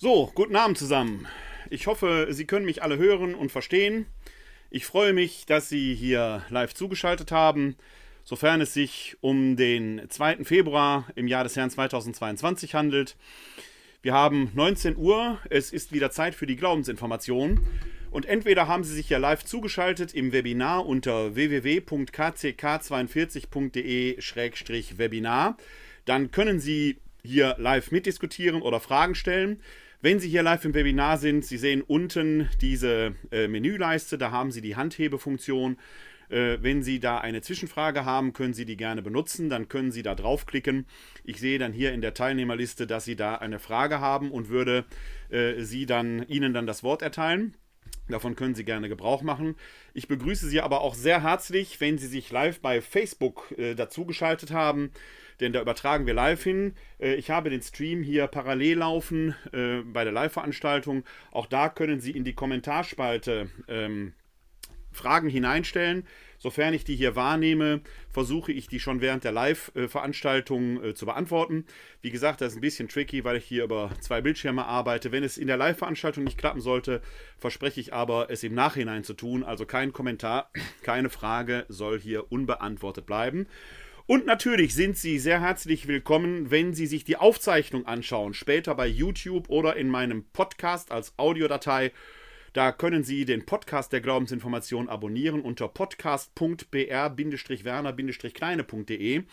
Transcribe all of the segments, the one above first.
So, guten Abend zusammen. Ich hoffe, Sie können mich alle hören und verstehen. Ich freue mich, dass Sie hier live zugeschaltet haben, sofern es sich um den 2. Februar im Jahr des Herrn 2022 handelt. Wir haben 19 Uhr, es ist wieder Zeit für die Glaubensinformation. Und entweder haben Sie sich ja live zugeschaltet im Webinar unter www.kck42.de-webinar. Dann können Sie hier live mitdiskutieren oder Fragen stellen. Wenn Sie hier live im Webinar sind, Sie sehen unten diese äh, Menüleiste, da haben Sie die Handhebefunktion. Äh, wenn Sie da eine Zwischenfrage haben, können Sie die gerne benutzen, dann können Sie da draufklicken. Ich sehe dann hier in der Teilnehmerliste, dass Sie da eine Frage haben und würde äh, Sie dann, Ihnen dann das Wort erteilen. Davon können Sie gerne Gebrauch machen. Ich begrüße Sie aber auch sehr herzlich, wenn Sie sich live bei Facebook äh, dazugeschaltet haben denn da übertragen wir live hin. Äh, ich habe den Stream hier parallel laufen äh, bei der Live-Veranstaltung. Auch da können Sie in die Kommentarspalte ähm, Fragen hineinstellen. Sofern ich die hier wahrnehme, versuche ich die schon während der Live-Veranstaltung äh, zu beantworten. Wie gesagt, das ist ein bisschen tricky, weil ich hier über zwei Bildschirme arbeite. Wenn es in der Live-Veranstaltung nicht klappen sollte, verspreche ich aber, es im Nachhinein zu tun. Also kein Kommentar, keine Frage soll hier unbeantwortet bleiben. Und natürlich sind Sie sehr herzlich willkommen, wenn Sie sich die Aufzeichnung anschauen, später bei YouTube oder in meinem Podcast als Audiodatei. Da können Sie den Podcast der Glaubensinformation abonnieren unter podcast.br-werner-kleine.de.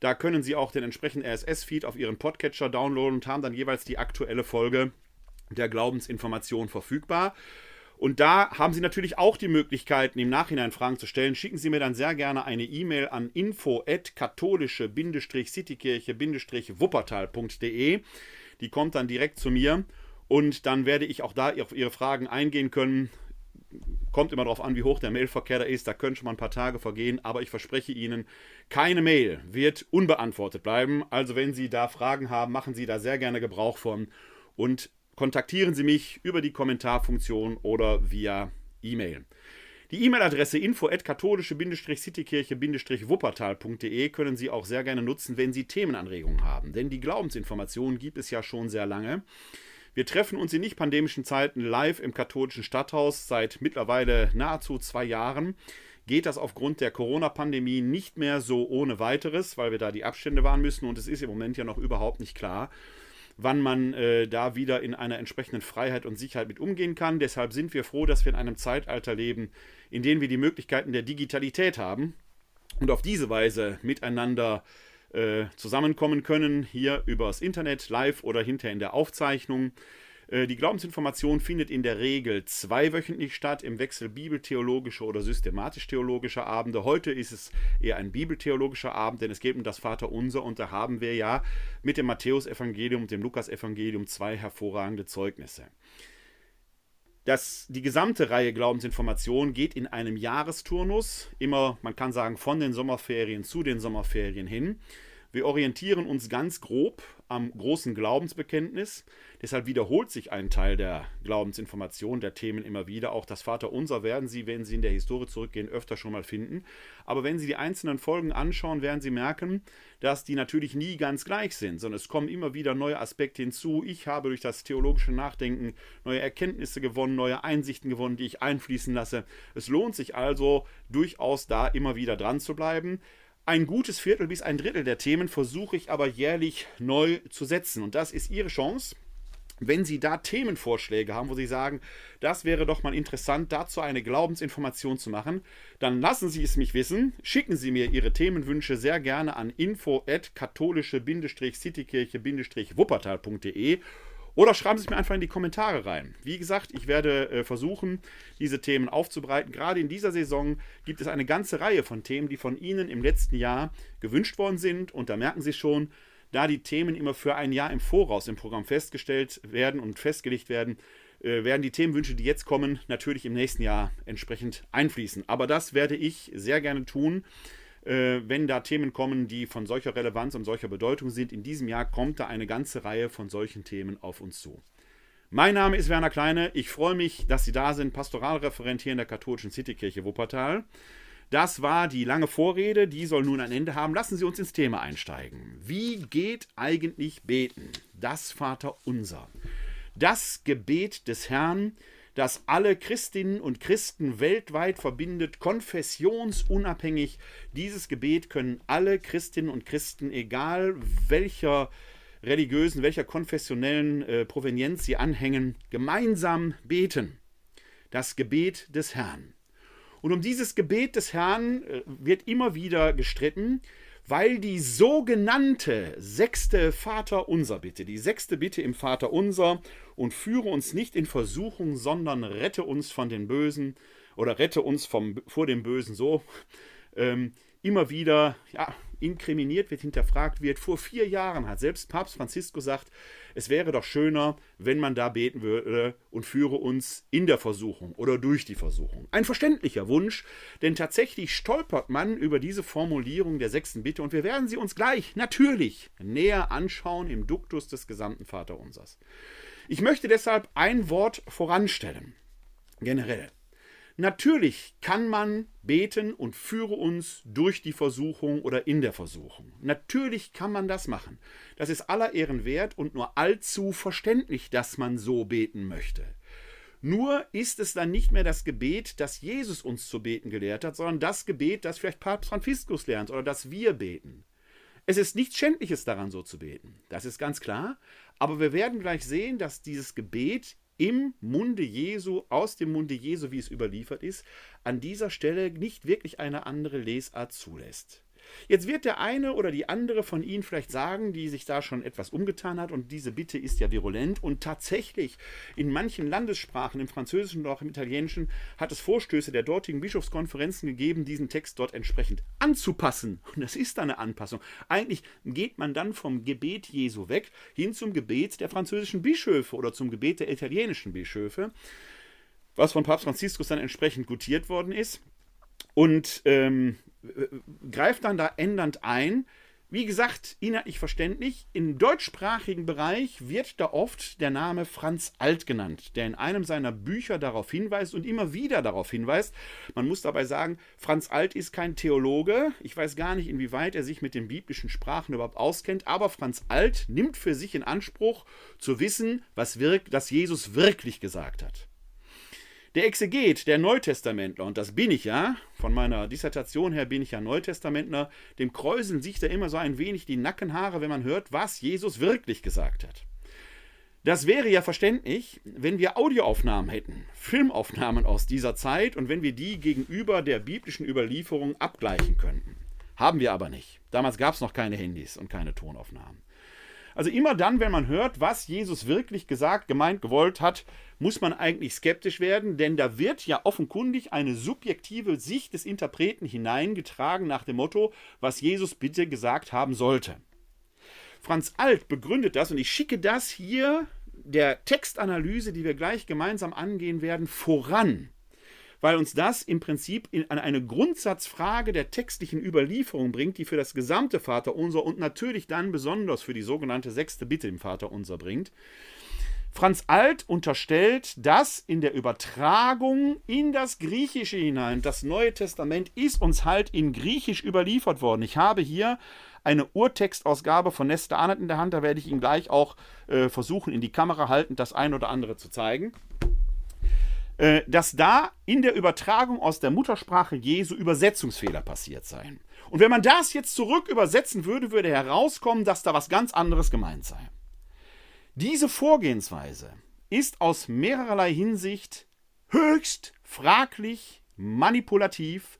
Da können Sie auch den entsprechenden RSS-Feed auf Ihren Podcatcher downloaden und haben dann jeweils die aktuelle Folge der Glaubensinformation verfügbar. Und da haben Sie natürlich auch die Möglichkeiten, im Nachhinein Fragen zu stellen. Schicken Sie mir dann sehr gerne eine E-Mail an info-katholische-citykirche-wuppertal.de. Die kommt dann direkt zu mir und dann werde ich auch da auf Ihre Fragen eingehen können. Kommt immer darauf an, wie hoch der Mailverkehr da ist. Da können schon mal ein paar Tage vergehen, aber ich verspreche Ihnen, keine Mail wird unbeantwortet bleiben. Also, wenn Sie da Fragen haben, machen Sie da sehr gerne Gebrauch von und kontaktieren Sie mich über die Kommentarfunktion oder via E-Mail. Die E-Mail-Adresse info-katholische-citykirche-wuppertal.de können Sie auch sehr gerne nutzen, wenn Sie Themenanregungen haben. Denn die Glaubensinformationen gibt es ja schon sehr lange. Wir treffen uns in nicht pandemischen Zeiten live im katholischen Stadthaus seit mittlerweile nahezu zwei Jahren. Geht das aufgrund der Corona-Pandemie nicht mehr so ohne weiteres, weil wir da die Abstände wahren müssen und es ist im Moment ja noch überhaupt nicht klar, wann man äh, da wieder in einer entsprechenden Freiheit und Sicherheit mit umgehen kann. Deshalb sind wir froh, dass wir in einem Zeitalter leben, in dem wir die Möglichkeiten der Digitalität haben und auf diese Weise miteinander äh, zusammenkommen können, hier übers Internet, live oder hinterher in der Aufzeichnung. Äh, die Glaubensinformation findet in der Regel zweiwöchentlich statt, im Wechsel bibeltheologische oder systematisch-theologische Abende. Heute ist es eher ein bibeltheologischer Abend, denn es geht um das Vaterunser und da haben wir ja mit dem Matthäusevangelium und dem Lukasevangelium zwei hervorragende Zeugnisse. Das, die gesamte Reihe Glaubensinformation geht in einem Jahresturnus, immer, man kann sagen, von den Sommerferien zu den Sommerferien hin. Wir orientieren uns ganz grob am großen Glaubensbekenntnis. Deshalb wiederholt sich ein Teil der Glaubensinformation, der Themen immer wieder. Auch das Vaterunser werden Sie, wenn Sie in der Historie zurückgehen, öfter schon mal finden. Aber wenn Sie die einzelnen Folgen anschauen, werden Sie merken, dass die natürlich nie ganz gleich sind, sondern es kommen immer wieder neue Aspekte hinzu. Ich habe durch das theologische Nachdenken neue Erkenntnisse gewonnen, neue Einsichten gewonnen, die ich einfließen lasse. Es lohnt sich also durchaus da immer wieder dran zu bleiben. Ein gutes Viertel bis ein Drittel der Themen versuche ich aber jährlich neu zu setzen. Und das ist Ihre Chance. Wenn Sie da Themenvorschläge haben, wo Sie sagen, das wäre doch mal interessant, dazu eine Glaubensinformation zu machen, dann lassen Sie es mich wissen. Schicken Sie mir Ihre Themenwünsche sehr gerne an info-katholische-citykirche-wuppertal.de oder schreiben Sie es mir einfach in die Kommentare rein. Wie gesagt, ich werde äh, versuchen, diese Themen aufzubereiten. Gerade in dieser Saison gibt es eine ganze Reihe von Themen, die von Ihnen im letzten Jahr gewünscht worden sind. Und da merken Sie schon, da die Themen immer für ein Jahr im Voraus im Programm festgestellt werden und festgelegt werden, äh, werden die Themenwünsche, die jetzt kommen, natürlich im nächsten Jahr entsprechend einfließen. Aber das werde ich sehr gerne tun äh, wenn da Themen kommen, die von solcher Relevanz und solcher Bedeutung sind. In diesem Jahr kommt da eine ganze Reihe von solchen Themen auf uns zu. Mein Name ist Werner Kleine. Ich freue mich, dass Sie da sind, Pastoralreferent hier in der katholischen Citykirche Wuppertal. Das war die lange Vorrede, die soll nun ein Ende haben. Lassen Sie uns ins Thema einsteigen. Wie geht eigentlich beten? Das Vater unser. das Gebet des Herrn, das alle Christinnen und Christen weltweit verbindet, konfessionsunabhängig. Dieses Gebet können alle Christinnen und Christen, egal welcher religiösen, welcher konfessionellen äh, Provenienz sie anhängen, gemeinsam beten. Das Gebet des Herrn. Und um dieses Gebet des Herrn äh, wird immer wieder gestritten, weil die sogenannte sechste Vaterunser Bitte, die sechste Bitte im Vaterunser und führe uns nicht in Versuchung, sondern rette uns von den Bösen oder rette uns vom, vor dem Bösen so, ähm, immer wieder ja, inkriminiert wird, hinterfragt wird. Vor vier Jahren hat selbst Papst Franziskus gesagt, es wäre doch schöner, wenn man da beten würde und führe uns in der Versuchung oder durch die Versuchung. Ein verständlicher Wunsch, denn tatsächlich stolpert man über diese Formulierung der sechsten Bitte und wir werden sie uns gleich natürlich näher anschauen im Duktus des gesamten Vaterunsers. Ich möchte deshalb ein Wort voranstellen. Generell. Natürlich kann man beten und führe uns durch die Versuchung oder in der Versuchung. Natürlich kann man das machen. Das ist aller Ehren wert und nur allzu verständlich, dass man so beten möchte. Nur ist es dann nicht mehr das Gebet, das Jesus uns zu beten gelehrt hat, sondern das Gebet, das vielleicht Papst Franziskus lernt oder das wir beten. Es ist nichts Schändliches daran, so zu beten. Das ist ganz klar. Aber wir werden gleich sehen, dass dieses Gebet im Munde Jesu, aus dem Munde Jesu, wie es überliefert ist, an dieser Stelle nicht wirklich eine andere Lesart zulässt. Jetzt wird der eine oder die andere von Ihnen vielleicht sagen, die sich da schon etwas umgetan hat, und diese Bitte ist ja virulent. Und tatsächlich, in manchen Landessprachen, im Französischen und auch im Italienischen, hat es Vorstöße der dortigen Bischofskonferenzen gegeben, diesen Text dort entsprechend anzupassen. Und das ist eine Anpassung. Eigentlich geht man dann vom Gebet Jesu weg hin zum Gebet der französischen Bischöfe oder zum Gebet der italienischen Bischöfe, was von Papst Franziskus dann entsprechend gutiert worden ist. Und ähm, greift dann da ändernd ein. Wie gesagt, inhaltlich verständlich. Im deutschsprachigen Bereich wird da oft der Name Franz Alt genannt, der in einem seiner Bücher darauf hinweist und immer wieder darauf hinweist. Man muss dabei sagen, Franz Alt ist kein Theologe. Ich weiß gar nicht, inwieweit er sich mit den biblischen Sprachen überhaupt auskennt, aber Franz Alt nimmt für sich in Anspruch zu wissen, was wirkt, dass Jesus wirklich gesagt hat. Der Exeget, der Neutestamentler, und das bin ich ja, von meiner Dissertation her bin ich ja Neutestamentler, dem kräuseln sich da immer so ein wenig die Nackenhaare, wenn man hört, was Jesus wirklich gesagt hat. Das wäre ja verständlich, wenn wir Audioaufnahmen hätten, Filmaufnahmen aus dieser Zeit und wenn wir die gegenüber der biblischen Überlieferung abgleichen könnten. Haben wir aber nicht. Damals gab es noch keine Handys und keine Tonaufnahmen. Also immer dann, wenn man hört, was Jesus wirklich gesagt, gemeint, gewollt hat, muss man eigentlich skeptisch werden, denn da wird ja offenkundig eine subjektive Sicht des Interpreten hineingetragen nach dem Motto, was Jesus bitte gesagt haben sollte. Franz Alt begründet das und ich schicke das hier der Textanalyse, die wir gleich gemeinsam angehen werden, voran weil uns das im Prinzip in, an eine Grundsatzfrage der textlichen Überlieferung bringt, die für das gesamte Vaterunser und natürlich dann besonders für die sogenannte sechste Bitte im Vaterunser bringt. Franz Alt unterstellt, dass in der Übertragung in das Griechische hinein, das Neue Testament ist uns halt in Griechisch überliefert worden. Ich habe hier eine Urtextausgabe von Nesta Arnett in der Hand, da werde ich Ihnen gleich auch äh, versuchen, in die Kamera haltend das ein oder andere zu zeigen. Äh, dass da in der Übertragung aus der Muttersprache Jesu Übersetzungsfehler passiert seien. Und wenn man das jetzt zurück übersetzen würde, würde herauskommen, dass da was ganz anderes gemeint sei. Diese Vorgehensweise ist aus mehrerlei Hinsicht höchst fraglich, manipulativ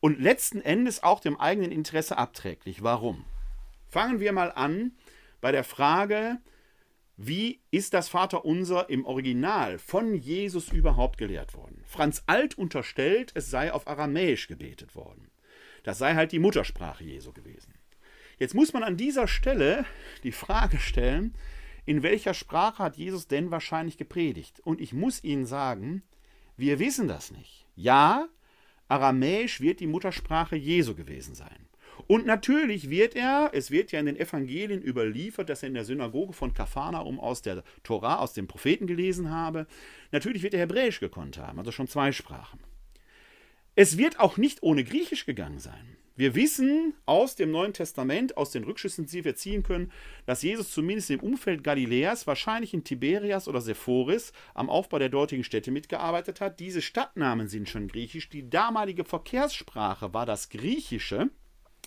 und letzten Endes auch dem eigenen Interesse abträglich. Warum? Fangen wir mal an bei der Frage, wie ist das Vaterunser im Original von Jesus überhaupt gelehrt worden? Franz Alt unterstellt, es sei auf Aramäisch gebetet worden. Das sei halt die Muttersprache Jesu gewesen. Jetzt muss man an dieser Stelle die Frage stellen, in welcher Sprache hat Jesus denn wahrscheinlich gepredigt? Und ich muss Ihnen sagen, wir wissen das nicht. Ja, Aramäisch wird die Muttersprache Jesu gewesen sein. Und natürlich wird er, es wird ja in den Evangelien überliefert, dass er in der Synagoge von Kapharnaum aus der Torah, aus dem Propheten gelesen habe. Natürlich wird er Hebräisch gekonnt haben, also schon zwei Sprachen. Es wird auch nicht ohne Griechisch gegangen sein. Wir wissen aus dem Neuen Testament, aus den Rückschlüssen, die wir ziehen können, dass Jesus zumindest im Umfeld Galiläas, wahrscheinlich in Tiberias oder Sephoris, am Aufbau der dortigen Städte mitgearbeitet hat. Diese Stadtnamen sind schon griechisch. Die damalige Verkehrssprache war das Griechische,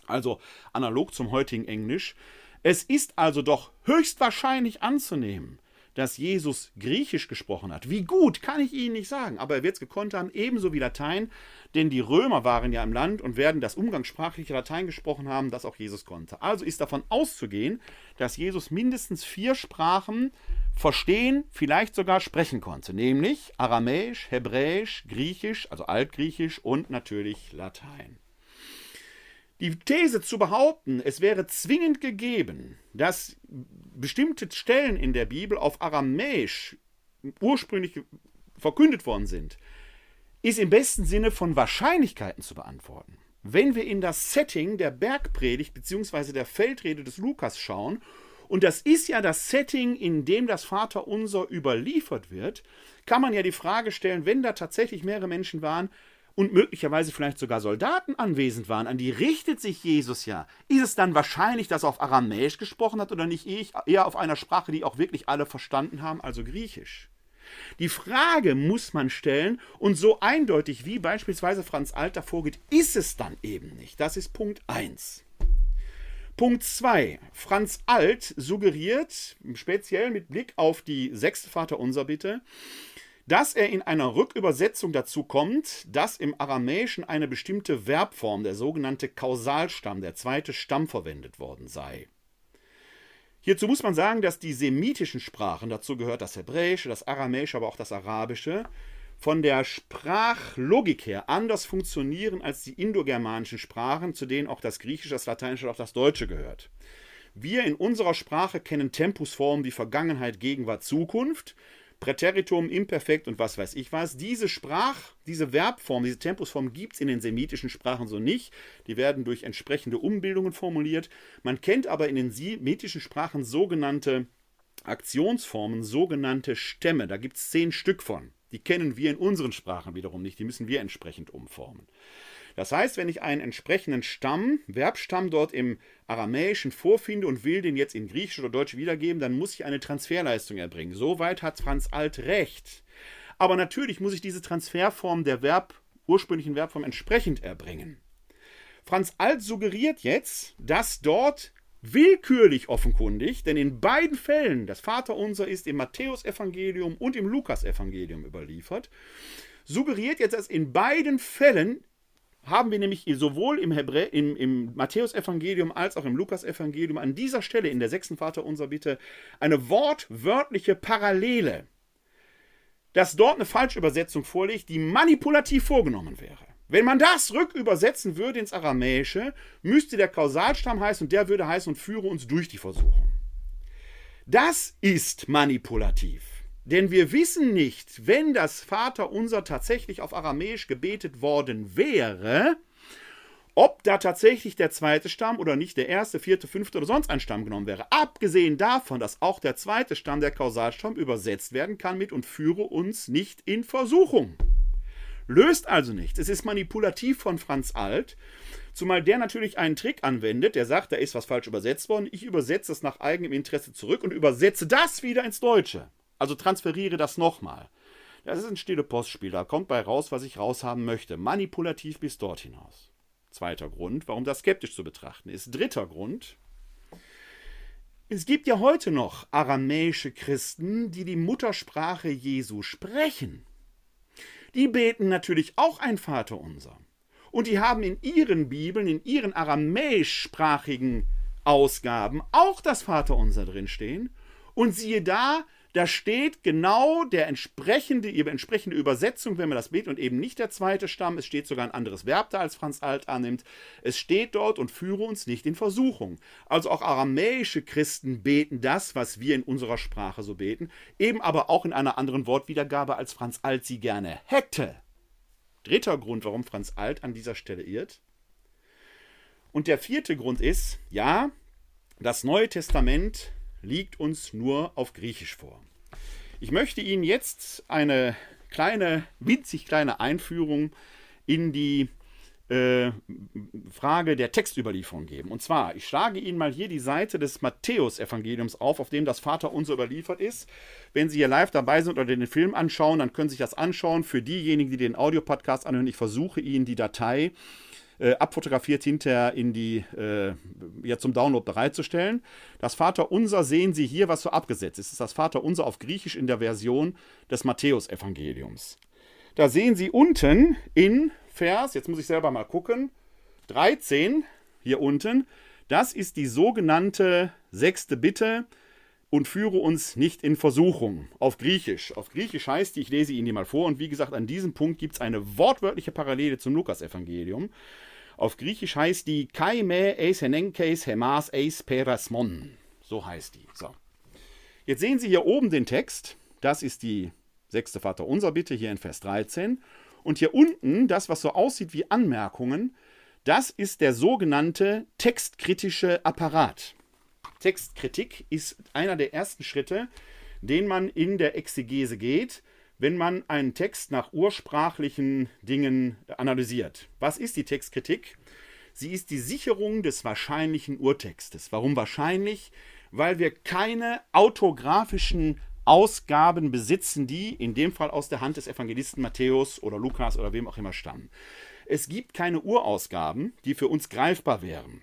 also analog zum heutigen Englisch. Es ist also doch höchstwahrscheinlich anzunehmen, dass Jesus Griechisch gesprochen hat. Wie gut, kann ich Ihnen nicht sagen, aber er wird es gekonnt haben, ebenso wie Latein, denn die Römer waren ja im Land und werden das umgangssprachliche Latein gesprochen haben, das auch Jesus konnte. Also ist davon auszugehen, dass Jesus mindestens vier Sprachen verstehen, vielleicht sogar sprechen konnte, nämlich Aramäisch, Hebräisch, Griechisch, also Altgriechisch und natürlich Latein. Die These zu behaupten, es wäre zwingend gegeben, dass bestimmte Stellen in der Bibel auf Aramäisch ursprünglich verkündet worden sind, ist im besten Sinne von Wahrscheinlichkeiten zu beantworten. Wenn wir in das Setting der Bergpredigt bzw. der Feldrede des Lukas schauen, und das ist ja das Setting, in dem das Vaterunser überliefert wird, kann man ja die Frage stellen, wenn da tatsächlich mehrere Menschen waren, und möglicherweise vielleicht sogar Soldaten anwesend waren, an die richtet sich Jesus ja. Ist es dann wahrscheinlich, dass er auf Aramäisch gesprochen hat oder nicht eher auf einer Sprache, die auch wirklich alle verstanden haben, also Griechisch? Die Frage muss man stellen und so eindeutig wie beispielsweise Franz Alter vorgeht, ist es dann eben nicht. Das ist Punkt 1. Punkt 2. Franz Alt suggeriert, speziell mit Blick auf die sechste Vaterunser Bitte, dass er in einer Rückübersetzung dazu kommt, dass im Aramäischen eine bestimmte Verbform, der sogenannte Kausalstamm, der zweite Stamm verwendet worden sei. Hierzu muss man sagen, dass die semitischen Sprachen, dazu gehört das Hebräische, das Aramäische, aber auch das Arabische, von der Sprachlogik her anders funktionieren als die indogermanischen Sprachen, zu denen auch das Griechische, das Lateinische und auch das Deutsche gehört. Wir in unserer Sprache kennen Tempusformen wie Vergangenheit, Gegenwart, Zukunft. Präteritum, Imperfekt und was weiß ich was. Diese Sprach, diese Verbform, diese Tempusform gibt es in den semitischen Sprachen so nicht. Die werden durch entsprechende Umbildungen formuliert. Man kennt aber in den semitischen Sprachen sogenannte Aktionsformen, sogenannte Stämme. Da gibt es zehn Stück von. Die kennen wir in unseren Sprachen wiederum nicht. Die müssen wir entsprechend umformen. Das heißt, wenn ich einen entsprechenden Stamm, Verbstamm dort im Aramäischen vorfinde und will den jetzt in Griechisch oder Deutsch wiedergeben, dann muss ich eine Transferleistung erbringen. Soweit hat Franz Alt recht. Aber natürlich muss ich diese Transferform der Verb, ursprünglichen Verbform entsprechend erbringen. Franz Alt suggeriert jetzt, dass dort willkürlich offenkundig, denn in beiden Fällen, das Vaterunser ist im Matthäusevangelium und im Lukasevangelium überliefert, suggeriert jetzt, dass in beiden Fällen haben wir nämlich sowohl im, Hebrä im, im Matthäusevangelium als auch im Lukasevangelium an dieser Stelle in der sechsten Vater unser Bitte eine wortwörtliche Parallele, dass dort eine Falschübersetzung vorliegt, die manipulativ vorgenommen wäre. Wenn man das rückübersetzen würde ins Aramäische, müsste der Kausalstamm heißen und der würde heißen und führe uns durch die Versuchung. Das ist manipulativ. Denn wir wissen nicht, wenn das Vaterunser tatsächlich auf Aramäisch gebetet worden wäre, ob da tatsächlich der zweite Stamm oder nicht der erste, vierte, fünfte oder sonst ein Stamm genommen wäre. Abgesehen davon, dass auch der zweite Stamm, der Kausalstamm, übersetzt werden kann mit und führe uns nicht in Versuchung. Löst also nichts. Es ist manipulativ von Franz Alt, zumal der natürlich einen Trick anwendet, der sagt, da ist was falsch übersetzt worden, ich übersetze es nach eigenem Interesse zurück und übersetze das wieder ins Deutsche. Also transferiere das nochmal. Das ist ein stille Postspiel, da kommt bei raus, was ich raushaben möchte. Manipulativ bis dort hinaus. Zweiter Grund, warum das skeptisch zu betrachten ist. Dritter Grund, es gibt ja heute noch aramäische Christen, die die Muttersprache Jesu sprechen. Die beten natürlich auch ein Vaterunser. Und die haben in ihren Bibeln, in ihren aramäischsprachigen Ausgaben auch das Vaterunser drinstehen. Und siehe da, da steht genau der entsprechende, ihre entsprechende Übersetzung, wenn man das betet, und eben nicht der zweite Stamm. Es steht sogar ein anderes Verb da, als Franz Alt annimmt. Es steht dort und führe uns nicht in Versuchung. Also auch aramäische Christen beten das, was wir in unserer Sprache so beten, eben aber auch in einer anderen Wortwiedergabe, als Franz Alt sie gerne hätte. Dritter Grund, warum Franz Alt an dieser Stelle irrt. Und der vierte Grund ist, ja, das Neue Testament liegt uns nur auf Griechisch vor. Ich möchte Ihnen jetzt eine kleine, winzig kleine Einführung in die äh, Frage der Textüberlieferung geben. Und zwar, ich schlage Ihnen mal hier die Seite des Matthäus-Evangeliums auf, auf dem das Vater unser überliefert ist. Wenn Sie hier live dabei sind oder den Film anschauen, dann können Sie sich das anschauen. Für diejenigen, die den Audiopodcast anhören, ich versuche Ihnen die Datei äh, abfotografiert hinterher in die, äh, ja, zum Download bereitzustellen. Das Vater Unser sehen Sie hier, was so abgesetzt ist. Das ist das Vater Unser auf Griechisch in der Version des Matthäus-Evangeliums. Da sehen Sie unten in Vers, jetzt muss ich selber mal gucken, 13 hier unten, das ist die sogenannte sechste Bitte und führe uns nicht in Versuchung. Auf Griechisch. Auf Griechisch heißt die, ich lese Ihnen die mal vor, und wie gesagt, an diesem Punkt gibt es eine wortwörtliche Parallele zum Lukas-Evangelium. Auf Griechisch heißt die Kaime eis henenkes hemas eis perasmon. So heißt die. So. Jetzt sehen Sie hier oben den Text. Das ist die sechste Vater unser Bitte hier in Vers 13. Und hier unten, das, was so aussieht wie Anmerkungen, das ist der sogenannte textkritische Apparat. Textkritik ist einer der ersten Schritte, den man in der Exegese geht, wenn man einen Text nach ursprachlichen Dingen analysiert. Was ist die Textkritik? Sie ist die Sicherung des wahrscheinlichen Urtextes. Warum wahrscheinlich? Weil wir keine autografischen Ausgaben besitzen, die in dem Fall aus der Hand des Evangelisten Matthäus oder Lukas oder wem auch immer stammen. Es gibt keine Urausgaben, die für uns greifbar wären.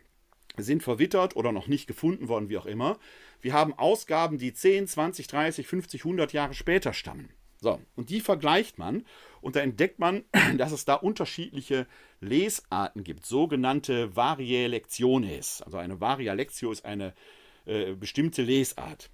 Sind verwittert oder noch nicht gefunden worden, wie auch immer. Wir haben Ausgaben, die 10, 20, 30, 50, 100 Jahre später stammen. So, und die vergleicht man und da entdeckt man, dass es da unterschiedliche Lesarten gibt, sogenannte Variae Lectiones. Also eine Varia Lectio ist eine äh, bestimmte Lesart.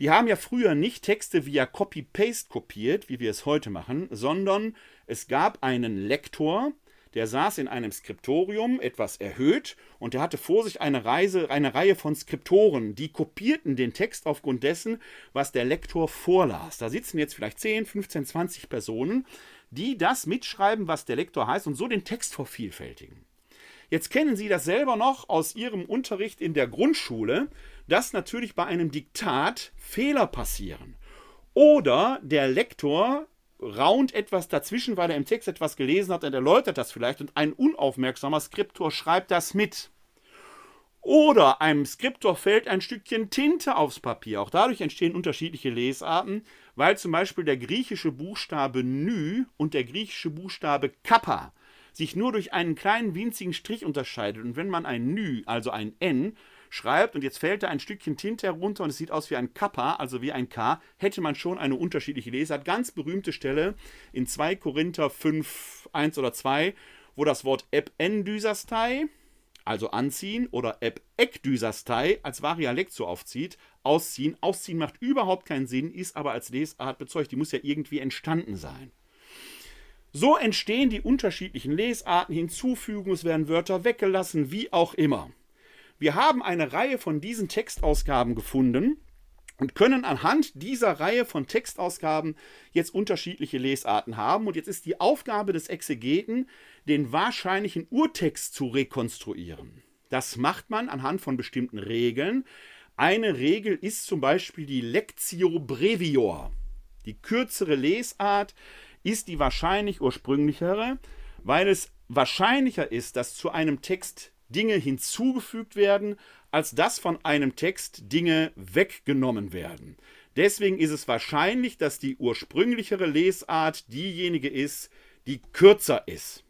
Die haben ja früher nicht Texte via Copy-Paste kopiert, wie wir es heute machen, sondern es gab einen Lektor, der saß in einem Skriptorium, etwas erhöht, und der hatte vor sich eine, Reise, eine Reihe von Skriptoren, die kopierten den Text aufgrund dessen, was der Lektor vorlas. Da sitzen jetzt vielleicht 10, 15, 20 Personen, die das mitschreiben, was der Lektor heißt, und so den Text vervielfältigen. Jetzt kennen Sie das selber noch aus Ihrem Unterricht in der Grundschule dass natürlich bei einem Diktat Fehler passieren. Oder der Lektor raunt etwas dazwischen, weil er im Text etwas gelesen hat und erläutert das vielleicht und ein unaufmerksamer Skriptor schreibt das mit. Oder einem Skriptor fällt ein Stückchen Tinte aufs Papier. Auch dadurch entstehen unterschiedliche Lesarten, weil zum Beispiel der griechische Buchstabe Nü und der griechische Buchstabe Kappa sich nur durch einen kleinen winzigen Strich unterscheidet. Und wenn man ein Nü, also ein N, schreibt und jetzt fällt da ein Stückchen Tinte herunter und es sieht aus wie ein Kappa, also wie ein K, hätte man schon eine unterschiedliche Lesart. Ganz berühmte Stelle in 2 Korinther 5, 1 oder 2, wo das Wort ependysastei, also anziehen, oder epekdysastei als Varialektion aufzieht, ausziehen. Ausziehen macht überhaupt keinen Sinn, ist aber als Lesart bezeugt. Die muss ja irgendwie entstanden sein. So entstehen die unterschiedlichen Lesarten, hinzufügen, es werden Wörter weggelassen, wie auch immer. Wir haben eine Reihe von diesen Textausgaben gefunden und können anhand dieser Reihe von Textausgaben jetzt unterschiedliche Lesarten haben. Und jetzt ist die Aufgabe des Exegeten, den wahrscheinlichen Urtext zu rekonstruieren. Das macht man anhand von bestimmten Regeln. Eine Regel ist zum Beispiel die Lectio Brevior. Die kürzere Lesart ist die wahrscheinlich ursprünglichere, weil es wahrscheinlicher ist, dass zu einem Text Dinge hinzugefügt werden, als dass von einem Text Dinge weggenommen werden. Deswegen ist es wahrscheinlich, dass die ursprünglichere Lesart diejenige ist, die kürzer ist.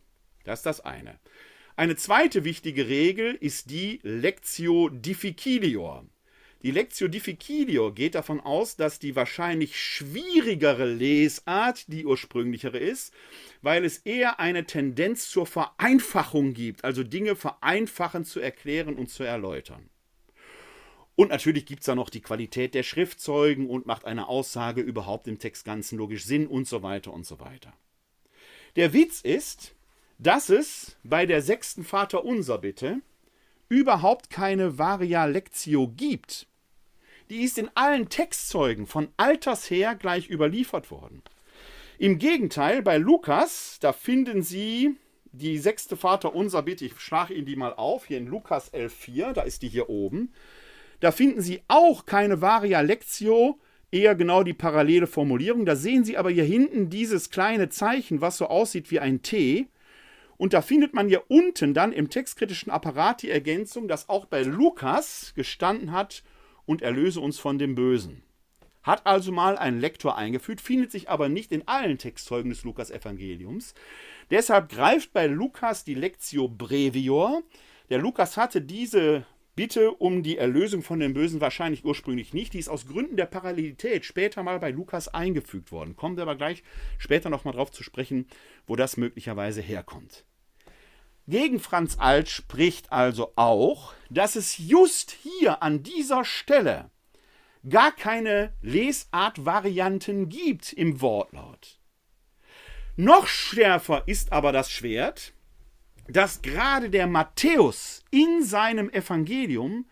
Das ist das eine. Eine zweite wichtige Regel ist die Lectio difficilior. Die Lectio difficilior geht davon aus, dass die wahrscheinlich schwierigere Lesart die ursprünglichere ist, weil es eher eine Tendenz zur Vereinfachung gibt, also Dinge vereinfachen zu erklären und zu erläutern. Und natürlich gibt es da noch die Qualität der Schriftzeugen und macht eine Aussage überhaupt im Text ganzen logisch Sinn und so weiter und so weiter. Der Witz ist, dass es bei der sechsten Vaterunser Bitte überhaupt keine Varia Lectio gibt die ist in allen Textzeugen von alters her gleich überliefert worden. Im Gegenteil, bei Lukas, da finden Sie die sechste Vater unser Bitte, ich schlage Ihnen die mal auf, hier in Lukas 11,4, da ist die hier oben. Da finden Sie auch keine Varia Lectio, eher genau die parallele Formulierung. Da sehen Sie aber hier hinten dieses kleine Zeichen, was so aussieht wie ein T. Und da findet man hier unten dann im textkritischen Apparat die Ergänzung, dass auch bei Lukas gestanden hat, und erlöse uns von dem Bösen. Hat also mal ein Lektor eingefügt, findet sich aber nicht in allen Textzeugen des Lukas-Evangeliums. Deshalb greift bei Lukas die Lectio Brevior. Der Lukas hatte diese Bitte um die Erlösung von dem Bösen wahrscheinlich ursprünglich nicht. Die ist aus Gründen der Parallelität später mal bei Lukas eingefügt worden. Kommen wir aber gleich später nochmal drauf zu sprechen, wo das möglicherweise herkommt. Gegen Franz Alt spricht also auch, dass es just hier an dieser Stelle gar keine Lesartvarianten gibt im Wortlaut. Noch schärfer ist aber das Schwert, dass gerade der Matthäus in seinem Evangelium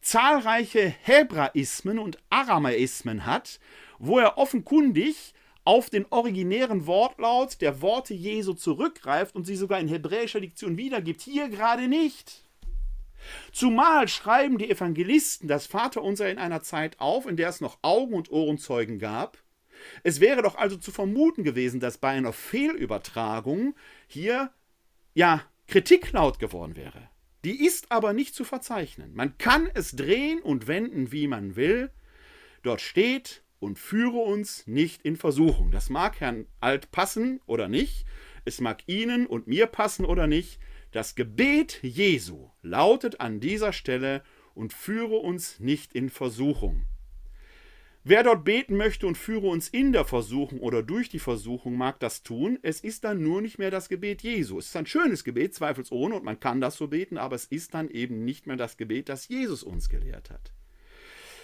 zahlreiche Hebraismen und Aramaismen hat, wo er offenkundig auf den originären Wortlaut der Worte Jesu zurückgreift und sie sogar in hebräischer Diktion wiedergibt. Hier gerade nicht. Zumal schreiben die Evangelisten das Vaterunser in einer Zeit auf, in der es noch Augen- und Ohrenzeugen gab. Es wäre doch also zu vermuten gewesen, dass bei einer Fehlübertragung hier ja Kritik laut geworden wäre. Die ist aber nicht zu verzeichnen. Man kann es drehen und wenden, wie man will. Dort steht, und führe uns nicht in Versuchung. Das mag Herrn Alt passen oder nicht. Es mag Ihnen und mir passen oder nicht. Das Gebet Jesu lautet an dieser Stelle und führe uns nicht in Versuchung. Wer dort beten möchte und führe uns in der Versuchung oder durch die Versuchung, mag das tun. Es ist dann nur nicht mehr das Gebet Jesu. Es ist ein schönes Gebet, zweifelsohne, und man kann das so beten, aber es ist dann eben nicht mehr das Gebet, das Jesus uns gelehrt hat.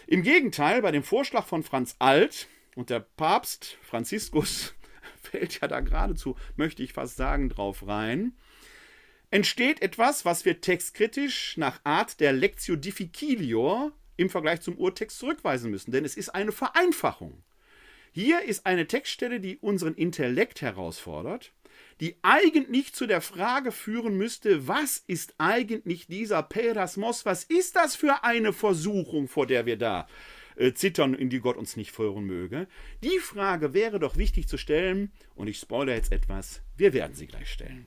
Im Gegenteil, bei dem Vorschlag von Franz Alt und der Papst Franziskus fällt ja da geradezu, möchte ich fast sagen, drauf rein, entsteht etwas, was wir textkritisch nach Art der Lectio Difficilior im Vergleich zum Urtext zurückweisen müssen, denn es ist eine Vereinfachung. Hier ist eine Textstelle, die unseren Intellekt herausfordert, die eigentlich zu der Frage führen müsste, was ist eigentlich dieser Perasmos, was ist das für eine Versuchung, vor der wir da äh, zittern, in die Gott uns nicht führen möge. Die Frage wäre doch wichtig zu stellen, und ich spoilere jetzt etwas, wir werden sie gleich stellen.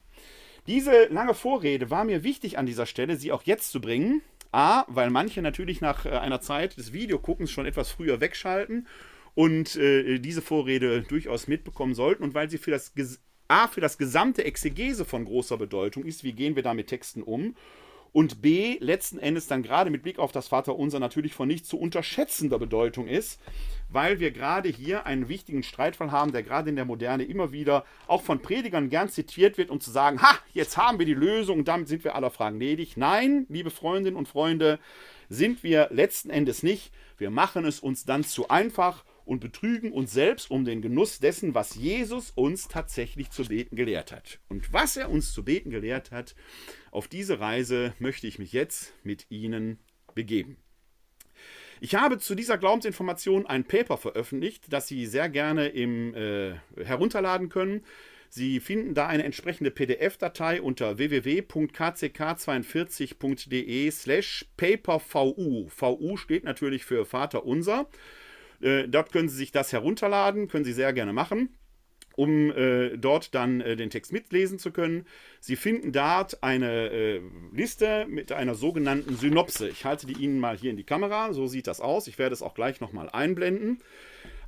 Diese lange Vorrede war mir wichtig an dieser Stelle, sie auch jetzt zu bringen. A, weil manche natürlich nach äh, einer Zeit des Videoguckens schon etwas früher wegschalten und äh, diese Vorrede durchaus mitbekommen sollten und weil sie für das A, für das gesamte Exegese von großer Bedeutung ist, wie gehen wir da mit Texten um, und B, letzten Endes dann gerade mit Blick auf das Vaterunser natürlich von nicht zu unterschätzender Bedeutung ist, weil wir gerade hier einen wichtigen Streitfall haben, der gerade in der Moderne immer wieder auch von Predigern gern zitiert wird, um zu sagen, ha, jetzt haben wir die Lösung und damit sind wir aller Fragen ledig. Nein, liebe Freundinnen und Freunde, sind wir letzten Endes nicht. Wir machen es uns dann zu einfach und betrügen uns selbst um den Genuss dessen, was Jesus uns tatsächlich zu beten gelehrt hat. Und was er uns zu beten gelehrt hat, auf diese Reise möchte ich mich jetzt mit Ihnen begeben. Ich habe zu dieser Glaubensinformation ein Paper veröffentlicht, das Sie sehr gerne im, äh, herunterladen können. Sie finden da eine entsprechende PDF-Datei unter www.kck42.de slash papervu. VU steht natürlich für Vater Unser. Äh, dort können Sie sich das herunterladen, können Sie sehr gerne machen um äh, dort dann äh, den Text mitlesen zu können. Sie finden dort eine äh, Liste mit einer sogenannten Synopse. Ich halte die Ihnen mal hier in die Kamera, so sieht das aus. Ich werde es auch gleich nochmal einblenden.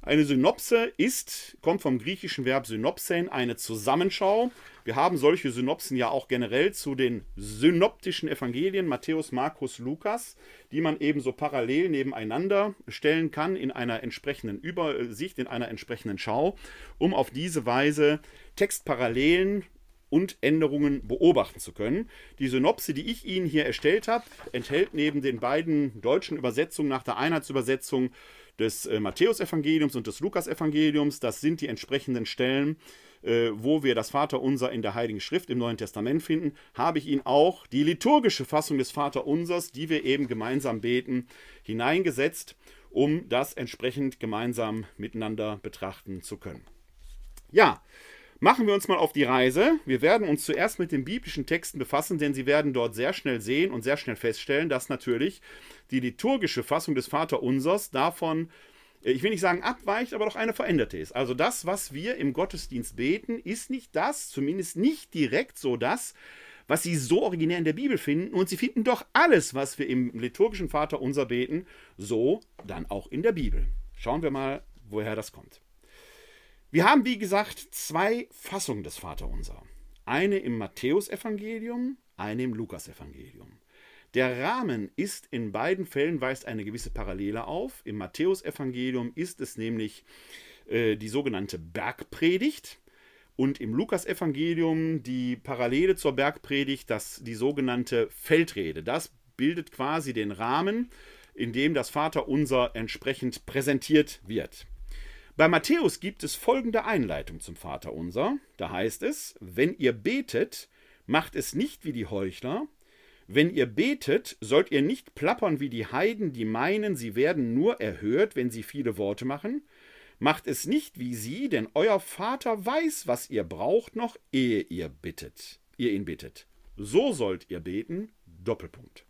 Eine Synopse ist, kommt vom griechischen Verb synopsen, eine Zusammenschau. Wir haben solche Synopsen ja auch generell zu den synoptischen Evangelien, Matthäus, Markus, Lukas, die man eben so parallel nebeneinander stellen kann in einer entsprechenden Übersicht, in einer entsprechenden Schau, um auf diese Weise Textparallelen und Änderungen beobachten zu können. Die Synopse, die ich Ihnen hier erstellt habe, enthält neben den beiden deutschen Übersetzungen nach der Einheitsübersetzung des äh, Matthäusevangeliums und des Lukasevangeliums. Das sind die entsprechenden Stellen, äh, wo wir das Vaterunser in der Heiligen Schrift im Neuen Testament finden, habe ich Ihnen auch die liturgische Fassung des Vaterunsers, die wir eben gemeinsam beten, hineingesetzt, um das entsprechend gemeinsam miteinander betrachten zu können. Ja, Machen wir uns mal auf die Reise. Wir werden uns zuerst mit den biblischen Texten befassen, denn Sie werden dort sehr schnell sehen und sehr schnell feststellen, dass natürlich die liturgische Fassung des Vaterunsers davon äh, ich will nicht sagen abweicht, aber doch eine veränderte ist. Also das, was wir im Gottesdienst beten, ist nicht das, zumindest nicht direkt so das, was sie so originär in der Bibel finden. Und sie finden doch alles, was wir im liturgischen Vater unser beten, so dann auch in der Bibel. Schauen wir mal, woher das kommt. Wir haben, wie gesagt, zwei Fassungen des Vaterunser. Eine im Matthäusevangelium, eine im Lukasevangelium. Der Rahmen ist in beiden Fällen, weist eine gewisse Parallele auf. Im Matthäusevangelium ist es nämlich äh, die sogenannte Bergpredigt und im Lukasevangelium die Parallele zur Bergpredigt, das die sogenannte Feldrede. Das bildet quasi den Rahmen, in dem das Vaterunser entsprechend präsentiert wird. Bei Matthäus gibt es folgende Einleitung zum Vaterunser. Da heißt es: Wenn ihr betet, macht es nicht wie die Heuchler. Wenn ihr betet, sollt ihr nicht plappern wie die Heiden, die meinen, sie werden nur erhört, wenn sie viele Worte machen. Macht es nicht wie sie, denn euer Vater weiß, was ihr braucht, noch ehe ihr bittet, ihr ihn bittet. So sollt ihr beten. Doppelpunkt.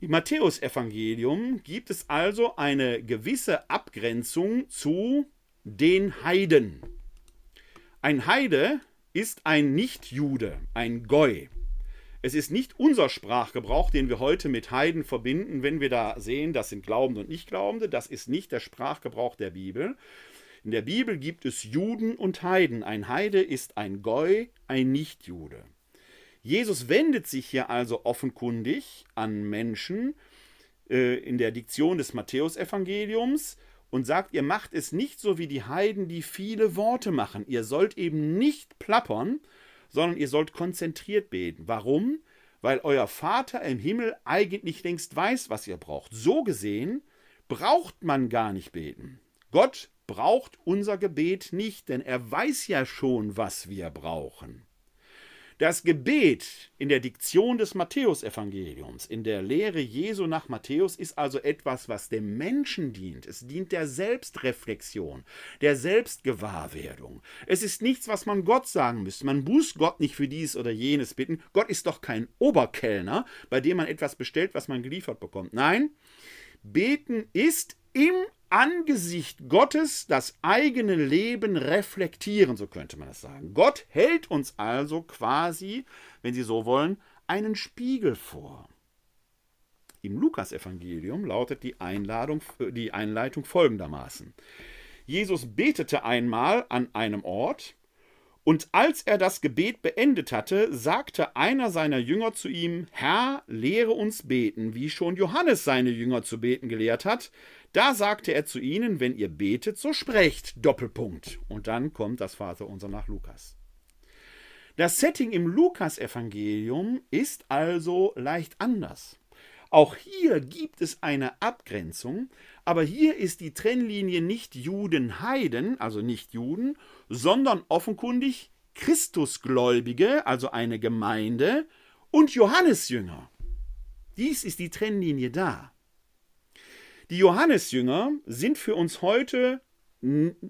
Im Matthäusevangelium gibt es also eine gewisse Abgrenzung zu den Heiden. Ein Heide ist ein Nichtjude, ein Goi. Es ist nicht unser Sprachgebrauch, den wir heute mit Heiden verbinden, wenn wir da sehen, das sind Glaubende und Nichtglaubende. Das ist nicht der Sprachgebrauch der Bibel. In der Bibel gibt es Juden und Heiden. Ein Heide ist ein Goi, ein Nichtjude. Jesus wendet sich hier also offenkundig an Menschen äh, in der Diktion des Matthäusevangeliums und sagt, ihr macht es nicht so wie die Heiden, die viele Worte machen. Ihr sollt eben nicht plappern, sondern ihr sollt konzentriert beten. Warum? Weil euer Vater im Himmel eigentlich längst weiß, was ihr braucht. So gesehen braucht man gar nicht beten. Gott braucht unser Gebet nicht, denn er weiß ja schon, was wir brauchen. Das Gebet in der Diktion des Matthäusevangeliums, in der Lehre Jesu nach Matthäus, ist also etwas, was dem Menschen dient. Es dient der Selbstreflexion, der Selbstgewahrwerdung. Es ist nichts, was man Gott sagen müsste. Man muss Gott nicht für dies oder jenes bitten. Gott ist doch kein Oberkellner, bei dem man etwas bestellt, was man geliefert bekommt. Nein, beten ist im Angesicht Gottes das eigene Leben reflektieren, so könnte man es sagen. Gott hält uns also quasi, wenn Sie so wollen, einen Spiegel vor. Im Lukasevangelium lautet die, Einladung, die Einleitung folgendermaßen. Jesus betete einmal an einem Ort, und als er das Gebet beendet hatte, sagte einer seiner Jünger zu ihm, Herr, lehre uns beten, wie schon Johannes seine Jünger zu beten gelehrt hat. Da sagte er zu ihnen, wenn ihr betet, so sprecht. Doppelpunkt. Und dann kommt das Vaterunser nach Lukas. Das Setting im Lukas-Evangelium ist also leicht anders. Auch hier gibt es eine Abgrenzung, aber hier ist die Trennlinie nicht Juden-Heiden, also nicht Juden, sondern offenkundig Christusgläubige, also eine Gemeinde, und Johannesjünger. Dies ist die Trennlinie da. Die Johannesjünger sind für uns heute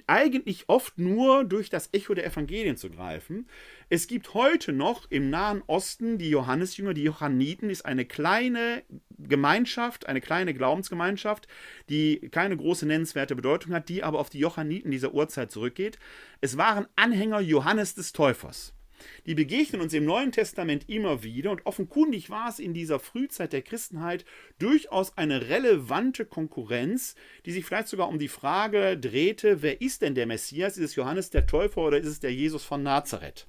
eigentlich oft nur durch das Echo der Evangelien zu greifen. Es gibt heute noch im Nahen Osten die Johannesjünger, die Johanniten ist eine kleine Gemeinschaft, eine kleine Glaubensgemeinschaft, die keine große nennenswerte Bedeutung hat, die aber auf die Johanniten dieser Urzeit zurückgeht. Es waren Anhänger Johannes des Täufers. Die begegnen uns im Neuen Testament immer wieder und offenkundig war es in dieser Frühzeit der Christenheit durchaus eine relevante Konkurrenz, die sich vielleicht sogar um die Frage drehte, wer ist denn der Messias? Ist es Johannes der Täufer oder ist es der Jesus von Nazareth?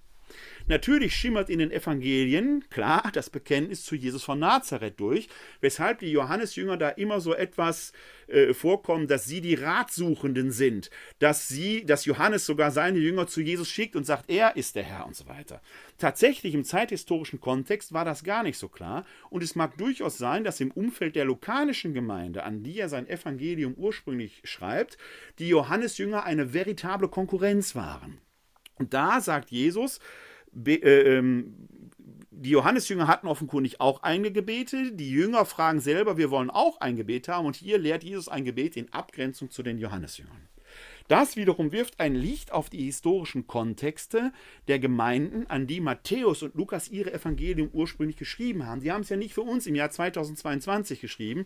Natürlich schimmert in den Evangelien, klar, das Bekenntnis zu Jesus von Nazareth durch, weshalb die Johannesjünger da immer so etwas äh, vorkommen, dass sie die Ratsuchenden sind, dass sie, dass Johannes sogar seine Jünger zu Jesus schickt und sagt, er ist der Herr und so weiter. Tatsächlich im zeithistorischen Kontext war das gar nicht so klar und es mag durchaus sein, dass im Umfeld der lukanischen Gemeinde, an die er sein Evangelium ursprünglich schreibt, die Johannesjünger eine veritable Konkurrenz waren. Und da sagt Jesus, Be äh, ähm, die Johannesjünger hatten offenkundig auch eigene Gebete. Die Jünger fragen selber, wir wollen auch ein Gebet haben. Und hier lehrt Jesus ein Gebet in Abgrenzung zu den Johannesjüngern. Das wiederum wirft ein Licht auf die historischen Kontexte der Gemeinden, an die Matthäus und Lukas ihre Evangelium ursprünglich geschrieben haben. Sie haben es ja nicht für uns im Jahr 2022 geschrieben,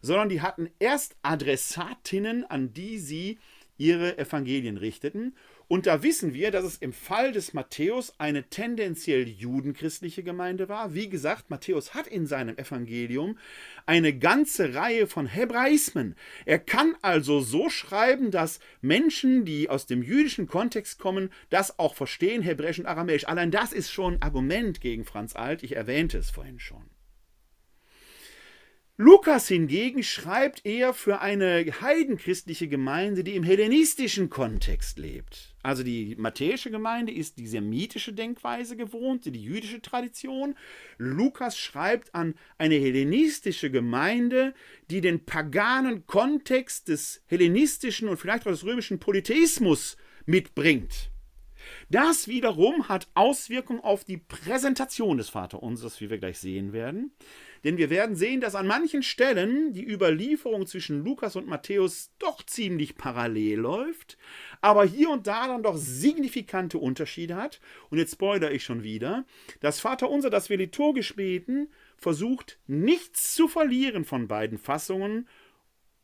sondern die hatten erst Adressatinnen, an die sie ihre Evangelien richteten. Und da wissen wir, dass es im Fall des Matthäus eine tendenziell judenchristliche Gemeinde war. Wie gesagt, Matthäus hat in seinem Evangelium eine ganze Reihe von Hebraismen. Er kann also so schreiben, dass Menschen, die aus dem jüdischen Kontext kommen, das auch verstehen, Hebräisch und Aramäisch. Allein das ist schon ein Argument gegen Franz Alt. Ich erwähnte es vorhin schon. Lukas hingegen schreibt eher für eine heidenchristliche Gemeinde, die im hellenistischen Kontext lebt. Also die matthäische Gemeinde ist die semitische Denkweise gewohnt, die jüdische Tradition. Lukas schreibt an eine hellenistische Gemeinde, die den paganen Kontext des hellenistischen und vielleicht auch des römischen Polytheismus mitbringt. Das wiederum hat Auswirkungen auf die Präsentation des Vaterunseres, wie wir gleich sehen werden. Denn wir werden sehen, dass an manchen Stellen die Überlieferung zwischen Lukas und Matthäus doch ziemlich parallel läuft, aber hier und da dann doch signifikante Unterschiede hat. Und jetzt spoilere ich schon wieder. Das Vaterunser, das wir liturgisch beten, versucht nichts zu verlieren von beiden Fassungen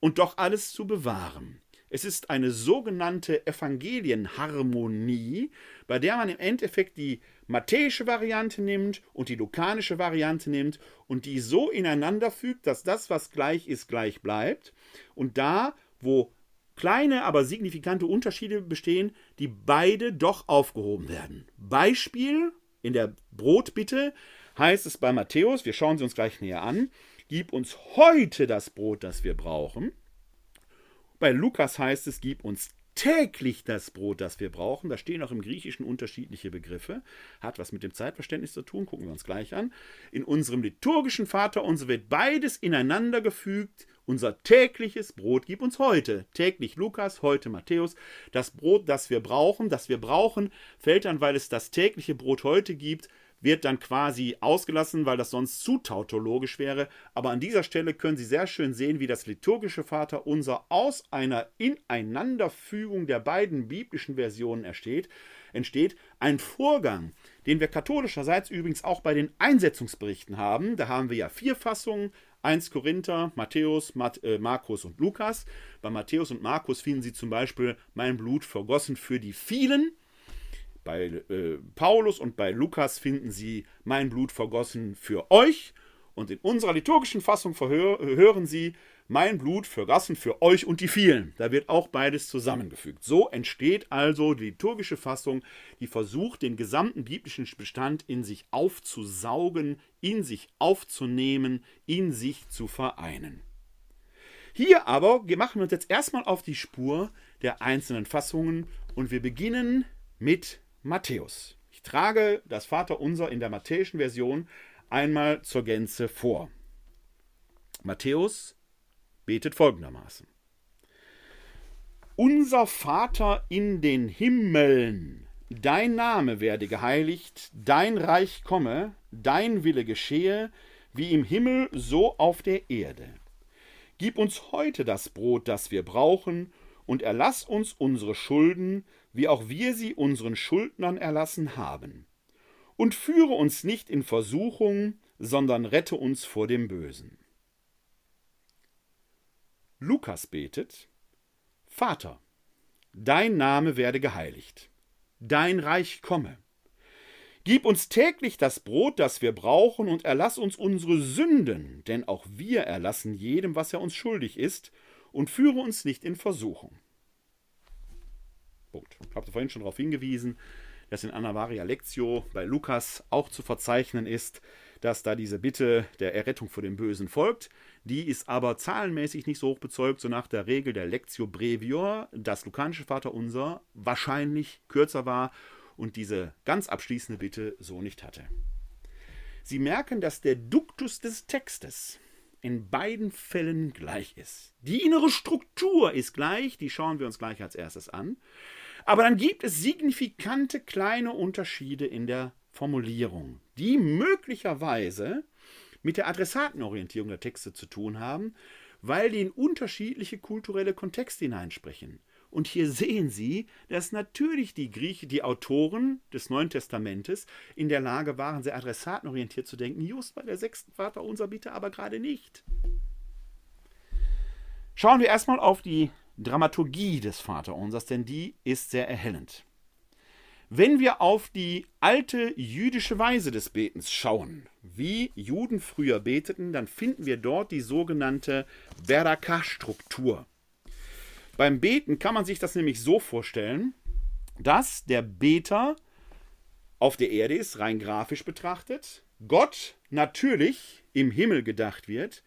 und doch alles zu bewahren. Es ist eine sogenannte Evangelienharmonie, bei der man im Endeffekt die matthäische Variante nimmt und die lukanische Variante nimmt und die so ineinander fügt, dass das, was gleich ist, gleich bleibt. Und da, wo kleine, aber signifikante Unterschiede bestehen, die beide doch aufgehoben werden. Beispiel in der Brotbitte heißt es bei Matthäus, wir schauen sie uns gleich näher an, gib uns heute das Brot, das wir brauchen. Bei Lukas heißt es, gib uns täglich das Brot, das wir brauchen. Da stehen auch im Griechischen unterschiedliche Begriffe. Hat was mit dem Zeitverständnis zu tun, gucken wir uns gleich an. In unserem liturgischen Vater unser wird beides ineinander gefügt. Unser tägliches Brot gib uns heute. Täglich Lukas, heute Matthäus. Das Brot, das wir brauchen, das wir brauchen, fällt dann, weil es das tägliche Brot heute gibt, wird dann quasi ausgelassen, weil das sonst zu tautologisch wäre. Aber an dieser Stelle können Sie sehr schön sehen, wie das liturgische Vaterunser aus einer Ineinanderfügung der beiden biblischen Versionen entsteht. entsteht. Ein Vorgang, den wir katholischerseits übrigens auch bei den Einsetzungsberichten haben. Da haben wir ja vier Fassungen. 1 Korinther, Matthäus, Mat äh, Markus und Lukas. Bei Matthäus und Markus finden Sie zum Beispiel mein Blut vergossen für die vielen. Bei äh, Paulus und bei Lukas finden Sie mein Blut vergossen für euch. Und in unserer liturgischen Fassung hören Sie mein Blut vergossen für euch und die vielen. Da wird auch beides zusammengefügt. So entsteht also die liturgische Fassung, die versucht, den gesamten biblischen Bestand in sich aufzusaugen, in sich aufzunehmen, in sich zu vereinen. Hier aber machen wir uns jetzt erstmal auf die Spur der einzelnen Fassungen und wir beginnen mit Matthäus. Ich trage das Vaterunser in der matthäischen Version einmal zur Gänze vor. Matthäus betet folgendermaßen. Unser Vater in den Himmeln, dein Name werde geheiligt, dein Reich komme, dein Wille geschehe, wie im Himmel so auf der Erde. Gib uns heute das Brot, das wir brauchen, und erlass uns unsere Schulden, wie auch wir sie unseren Schuldnern erlassen haben. Und führe uns nicht in Versuchung, sondern rette uns vor dem Bösen. Lukas betet, Vater, dein Name werde geheiligt, dein Reich komme. Gib uns täglich das Brot, das wir brauchen, und erlass uns unsere Sünden, denn auch wir erlassen jedem, was er uns schuldig ist, und führe uns nicht in Versuchung. Punkt. Ich habe vorhin schon darauf hingewiesen, dass in Anna Varia Lectio bei Lukas auch zu verzeichnen ist, dass da diese Bitte der Errettung vor dem Bösen folgt. Die ist aber zahlenmäßig nicht so hoch bezeugt, so nach der Regel der Lectio Brevior, das lukanische Vaterunser wahrscheinlich kürzer war und diese ganz abschließende Bitte so nicht hatte. Sie merken, dass der Duktus des Textes in beiden Fällen gleich ist. Die innere Struktur ist gleich, die schauen wir uns gleich als erstes an. Aber dann gibt es signifikante kleine Unterschiede in der Formulierung, die möglicherweise mit der Adressatenorientierung der Texte zu tun haben, weil die in unterschiedliche kulturelle Kontexte hineinsprechen. Und hier sehen Sie, dass natürlich die Griechen, die Autoren des Neuen Testamentes in der Lage waren, sehr adressatenorientiert zu denken. Just bei der sechsten Vater unser bitte aber gerade nicht. Schauen wir erstmal auf die Dramaturgie des Vaterunsers, denn die ist sehr erhellend. Wenn wir auf die alte jüdische Weise des Betens schauen, wie Juden früher beteten, dann finden wir dort die sogenannte Berakah-Struktur. Beim Beten kann man sich das nämlich so vorstellen, dass der Beter auf der Erde ist, rein grafisch betrachtet, Gott natürlich im Himmel gedacht wird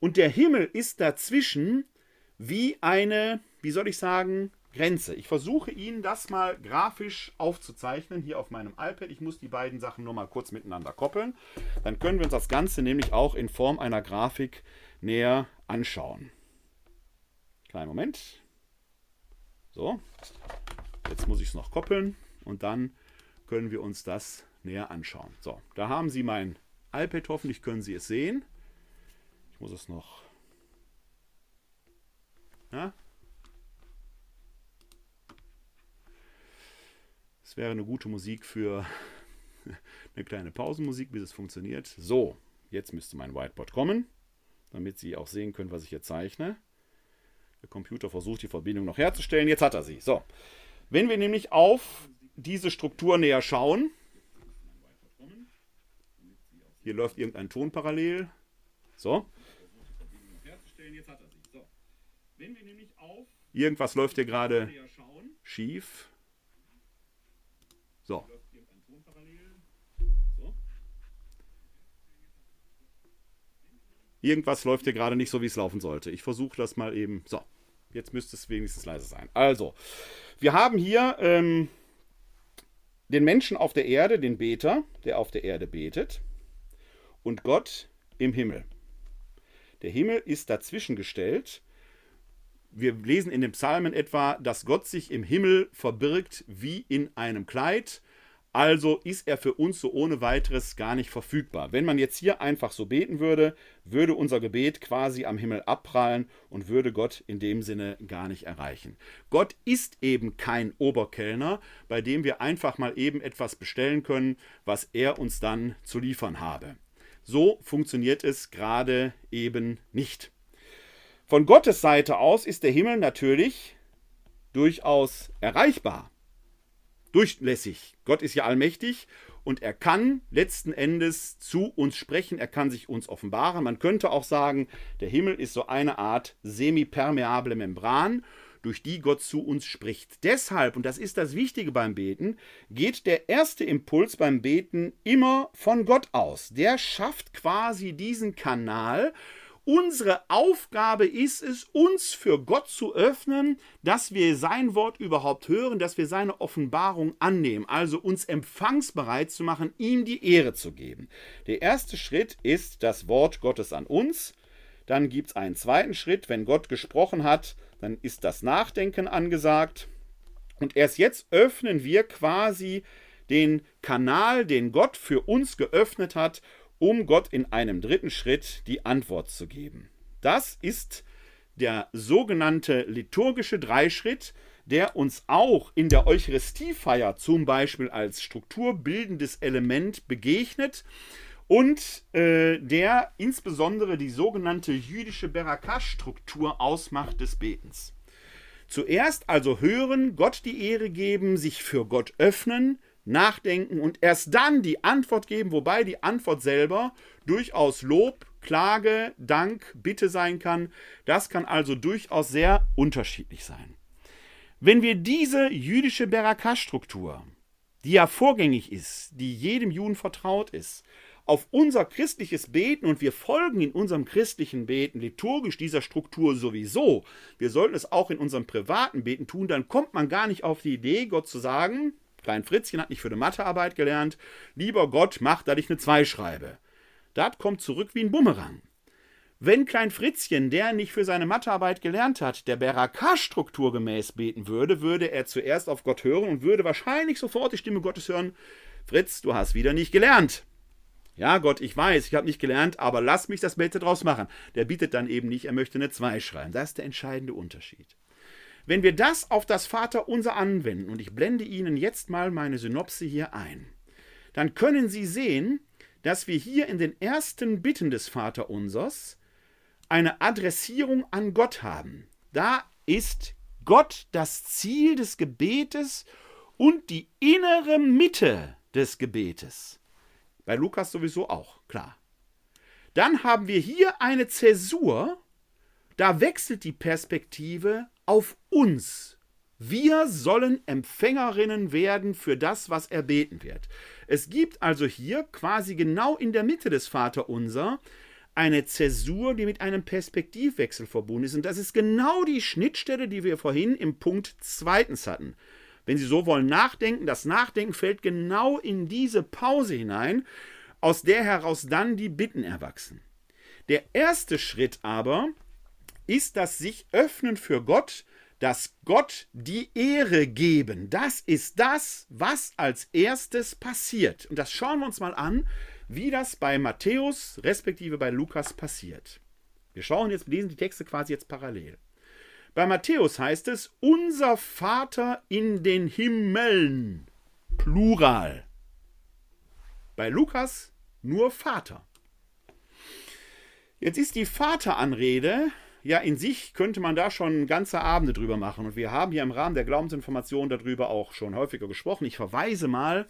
und der Himmel ist dazwischen wie eine, wie soll ich sagen, Grenze. Ich versuche Ihnen das mal grafisch aufzuzeichnen hier auf meinem iPad. Ich muss die beiden Sachen nur mal kurz miteinander koppeln. Dann können wir uns das Ganze nämlich auch in Form einer Grafik näher anschauen. Kleinen Moment. So, jetzt muss ich es noch koppeln und dann können wir uns das näher anschauen. So, da haben Sie mein iPad, hoffentlich können Sie es sehen. Ich muss es noch. Ja, Es wäre eine gute Musik für eine kleine Pausenmusik, bis es funktioniert. So, jetzt müsste mein Whiteboard kommen, damit Sie auch sehen können, was ich hier zeichne. Der Computer versucht die Verbindung noch herzustellen. Jetzt hat er sie. So, wenn wir nämlich auf diese Struktur näher schauen, hier läuft irgendein Ton parallel. So. Irgendwas läuft hier gerade schief. So. Irgendwas läuft hier gerade nicht so, wie es laufen sollte. Ich versuche das mal eben. So, jetzt müsste es wenigstens leise sein. Also, wir haben hier ähm, den Menschen auf der Erde, den Beter, der auf der Erde betet, und Gott im Himmel. Der Himmel ist dazwischen gestellt wir lesen in den Psalmen etwa, dass Gott sich im Himmel verbirgt wie in einem Kleid. Also ist er für uns so ohne weiteres gar nicht verfügbar. Wenn man jetzt hier einfach so beten würde, würde unser Gebet quasi am Himmel abprallen und würde Gott in dem Sinne gar nicht erreichen. Gott ist eben kein Oberkellner, bei dem wir einfach mal eben etwas bestellen können, was er uns dann zu liefern habe. So funktioniert es gerade eben nicht. Von Gottes Seite aus ist der Himmel natürlich durchaus erreichbar, durchlässig. Gott ist ja allmächtig und er kann letzten Endes zu uns sprechen, er kann sich uns offenbaren. Man könnte auch sagen, der Himmel ist so eine Art semipermeable Membran, durch die Gott zu uns spricht. Deshalb, und das ist das Wichtige beim Beten, geht der erste Impuls beim Beten immer von Gott aus. Der schafft quasi diesen Kanal, Unsere Aufgabe ist es, uns für Gott zu öffnen, dass wir sein Wort überhaupt hören, dass wir seine Offenbarung annehmen, also uns empfangsbereit zu machen, ihm die Ehre zu geben. Der erste Schritt ist das Wort Gottes an uns. Dann gibt es einen zweiten Schritt. Wenn Gott gesprochen hat, dann ist das Nachdenken angesagt. Und erst jetzt öffnen wir quasi den Kanal, den Gott für uns geöffnet hat, um Gott in einem dritten Schritt die Antwort zu geben. Das ist der sogenannte liturgische Dreischritt, der uns auch in der Eucharistiefeier zum Beispiel als strukturbildendes Element begegnet und äh, der insbesondere die sogenannte jüdische Berakah-Struktur ausmacht des Betens. Zuerst also hören, Gott die Ehre geben, sich für Gott öffnen, nachdenken und erst dann die Antwort geben, wobei die Antwort selber durchaus Lob, Klage, Dank, Bitte sein kann. Das kann also durchaus sehr unterschiedlich sein. Wenn wir diese jüdische Berakah-Struktur, die ja vorgängig ist, die jedem Juden vertraut ist, auf unser christliches Beten und wir folgen in unserem christlichen Beten liturgisch dieser Struktur sowieso, wir sollten es auch in unserem privaten Beten tun, dann kommt man gar nicht auf die Idee, Gott zu sagen, Klein Fritzchen hat nicht für eine Mathearbeit gelernt. Lieber Gott, mach, dass ich eine 2 schreibe. Das kommt zurück wie ein Bumerang. Wenn Klein Fritzchen, der nicht für seine Mathearbeit gelernt hat, der Berakah-Struktur gemäß beten würde, würde er zuerst auf Gott hören und würde wahrscheinlich sofort die Stimme Gottes hören: Fritz, du hast wieder nicht gelernt. Ja, Gott, ich weiß, ich habe nicht gelernt, aber lass mich das Beste draus machen. Der bietet dann eben nicht, er möchte eine 2 schreiben. Das ist der entscheidende Unterschied. Wenn wir das auf das Vaterunser anwenden, und ich blende Ihnen jetzt mal meine Synopse hier ein, dann können Sie sehen, dass wir hier in den ersten Bitten des Vaterunsers eine Adressierung an Gott haben. Da ist Gott das Ziel des Gebetes und die innere Mitte des Gebetes. Bei Lukas sowieso auch, klar. Dann haben wir hier eine Zäsur, da wechselt die Perspektive auf uns. Wir sollen Empfängerinnen werden für das, was erbeten wird. Es gibt also hier quasi genau in der Mitte des Vaterunser eine Zäsur, die mit einem Perspektivwechsel verbunden ist. Und das ist genau die Schnittstelle, die wir vorhin im Punkt zweitens hatten. Wenn Sie so wollen, nachdenken, das Nachdenken fällt genau in diese Pause hinein, aus der heraus dann die Bitten erwachsen. Der erste Schritt aber ist das sich öffnen für Gott, das Gott die Ehre geben. Das ist das, was als erstes passiert. Und das schauen wir uns mal an, wie das bei Matthäus respektive bei Lukas passiert. Wir schauen jetzt, lesen die Texte quasi jetzt parallel. Bei Matthäus heißt es, unser Vater in den Himmeln. Plural. Bei Lukas nur Vater. Jetzt ist die Vateranrede, ja, in sich könnte man da schon ganze Abende drüber machen. Und wir haben hier im Rahmen der Glaubensinformation darüber auch schon häufiger gesprochen. Ich verweise mal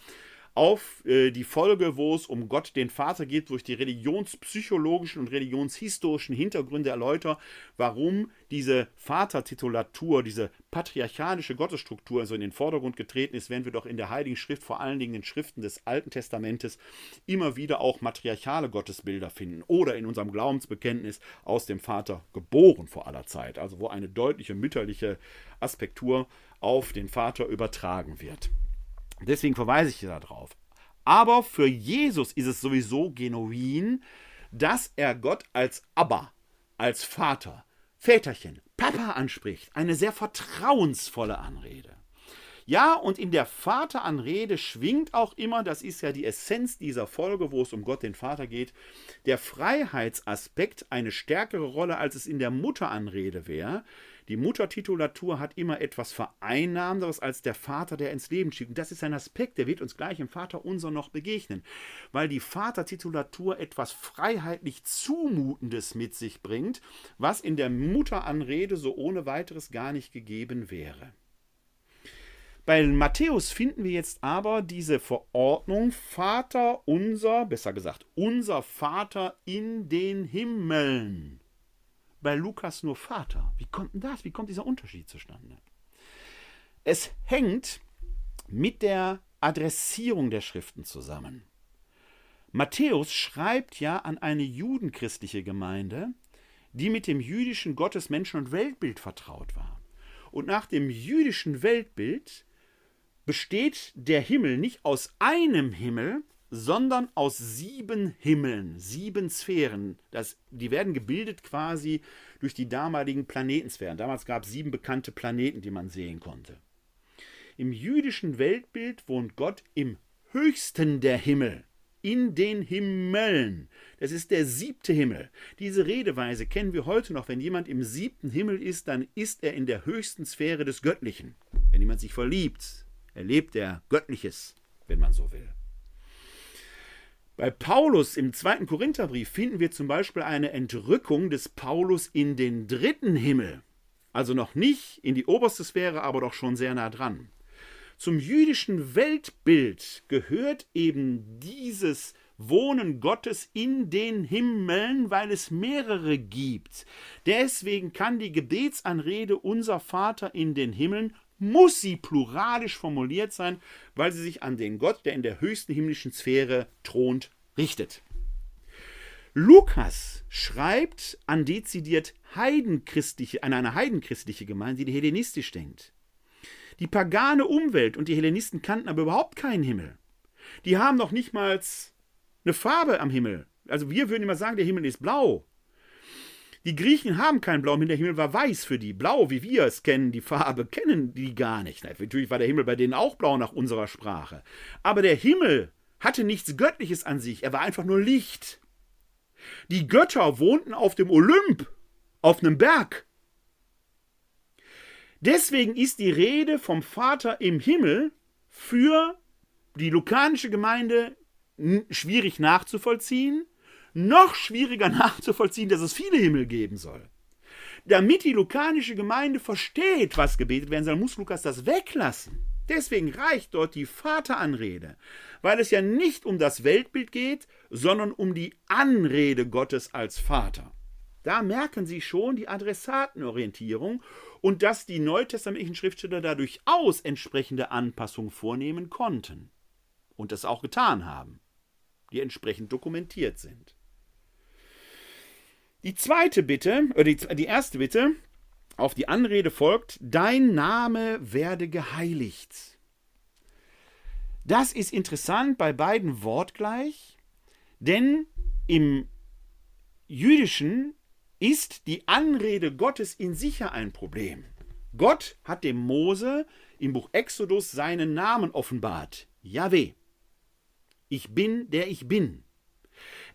auf äh, die Folge, wo es um Gott den Vater geht, wo ich die religionspsychologischen und religionshistorischen Hintergründe erläutere, warum diese Vatertitulatur, diese patriarchalische Gottesstruktur so in den Vordergrund getreten ist, wenn wir doch in der Heiligen Schrift, vor allen Dingen in den Schriften des Alten Testamentes, immer wieder auch matriarchale Gottesbilder finden oder in unserem Glaubensbekenntnis aus dem Vater geboren vor aller Zeit, also wo eine deutliche mütterliche Aspektur auf den Vater übertragen wird. Deswegen verweise ich darauf. Aber für Jesus ist es sowieso genuin, dass er Gott als Abba, als Vater, Väterchen, Papa anspricht. Eine sehr vertrauensvolle Anrede. Ja, und in der Vateranrede schwingt auch immer, das ist ja die Essenz dieser Folge, wo es um Gott den Vater geht, der Freiheitsaspekt eine stärkere Rolle, als es in der Mutteranrede wäre. Die Muttertitulatur hat immer etwas Vereinnahmenderes als der Vater, der ins Leben schiebt. Und das ist ein Aspekt, der wird uns gleich im Vater unser noch begegnen. Weil die Vatertitulatur etwas freiheitlich Zumutendes mit sich bringt, was in der Mutteranrede so ohne weiteres gar nicht gegeben wäre. Bei Matthäus finden wir jetzt aber diese Verordnung Vater unser, besser gesagt, unser Vater in den Himmeln bei Lukas nur Vater. Wie kommt denn das? Wie kommt dieser Unterschied zustande? Es hängt mit der Adressierung der Schriften zusammen. Matthäus schreibt ja an eine judenchristliche Gemeinde, die mit dem jüdischen Gottes, Menschen und Weltbild vertraut war. Und nach dem jüdischen Weltbild besteht der Himmel nicht aus einem Himmel, sondern aus sieben Himmeln, sieben Sphären. Das, die werden gebildet quasi durch die damaligen Planetensphären. Damals gab es sieben bekannte Planeten, die man sehen konnte. Im jüdischen Weltbild wohnt Gott im höchsten der Himmel, in den Himmeln. Das ist der siebte Himmel. Diese Redeweise kennen wir heute noch. Wenn jemand im siebten Himmel ist, dann ist er in der höchsten Sphäre des Göttlichen. Wenn jemand sich verliebt, erlebt er Göttliches, wenn man so will. Bei Paulus im zweiten Korintherbrief finden wir zum Beispiel eine Entrückung des Paulus in den dritten Himmel. Also noch nicht in die oberste Sphäre, aber doch schon sehr nah dran. Zum jüdischen Weltbild gehört eben dieses Wohnen Gottes in den Himmeln, weil es mehrere gibt. Deswegen kann die Gebetsanrede Unser Vater in den Himmeln muss sie pluralisch formuliert sein, weil sie sich an den Gott, der in der höchsten himmlischen Sphäre thront, richtet. Lukas schreibt an dezidiert heidenchristliche, an eine heidenchristliche Gemeinde, die hellenistisch denkt. Die pagane Umwelt und die Hellenisten kannten aber überhaupt keinen Himmel. Die haben noch nicht mal eine Farbe am Himmel. Also wir würden immer sagen, der Himmel ist blau. Die Griechen haben keinen blauen Himmel, der Himmel war weiß für die. Blau, wie wir es kennen, die Farbe, kennen die gar nicht. Natürlich war der Himmel bei denen auch blau nach unserer Sprache. Aber der Himmel hatte nichts Göttliches an sich, er war einfach nur Licht. Die Götter wohnten auf dem Olymp, auf einem Berg. Deswegen ist die Rede vom Vater im Himmel für die lukanische Gemeinde schwierig nachzuvollziehen, noch schwieriger nachzuvollziehen, dass es viele Himmel geben soll. Damit die lukanische Gemeinde versteht, was gebetet werden soll, muss Lukas das weglassen. Deswegen reicht dort die Vateranrede, weil es ja nicht um das Weltbild geht, sondern um die Anrede Gottes als Vater. Da merken Sie schon die Adressatenorientierung und dass die neutestamentlichen Schriftsteller da durchaus entsprechende Anpassungen vornehmen konnten und das auch getan haben, die entsprechend dokumentiert sind. Die zweite Bitte, oder die, die erste Bitte, auf die Anrede folgt, dein Name werde geheiligt. Das ist interessant bei beiden wortgleich, denn im Jüdischen ist die Anrede Gottes in sich ein Problem. Gott hat dem Mose im Buch Exodus seinen Namen offenbart. Yahweh. Ich bin, der ich bin.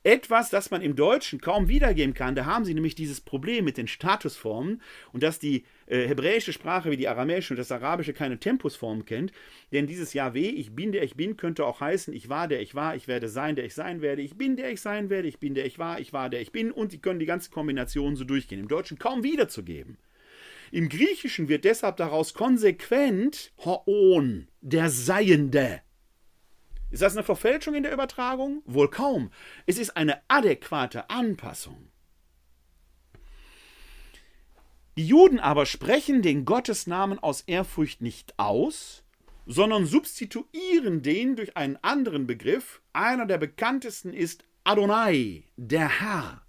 Etwas, das man im Deutschen kaum wiedergeben kann. Da haben sie nämlich dieses Problem mit den Statusformen und dass die äh, hebräische Sprache wie die aramäische und das arabische keine Tempusform kennt. Denn dieses Jahweh, ich bin der ich bin, könnte auch heißen, ich war der ich war, ich werde sein, der ich sein werde, ich bin der ich sein werde, ich bin der ich war, ich war der ich bin und sie können die ganze Kombination so durchgehen. Im Deutschen kaum wiederzugeben. Im Griechischen wird deshalb daraus konsequent Hoon, der Seiende. Ist das eine Verfälschung in der Übertragung? Wohl kaum. Es ist eine adäquate Anpassung. Die Juden aber sprechen den Gottesnamen aus Ehrfurcht nicht aus, sondern substituieren den durch einen anderen Begriff. Einer der bekanntesten ist Adonai, der Herr.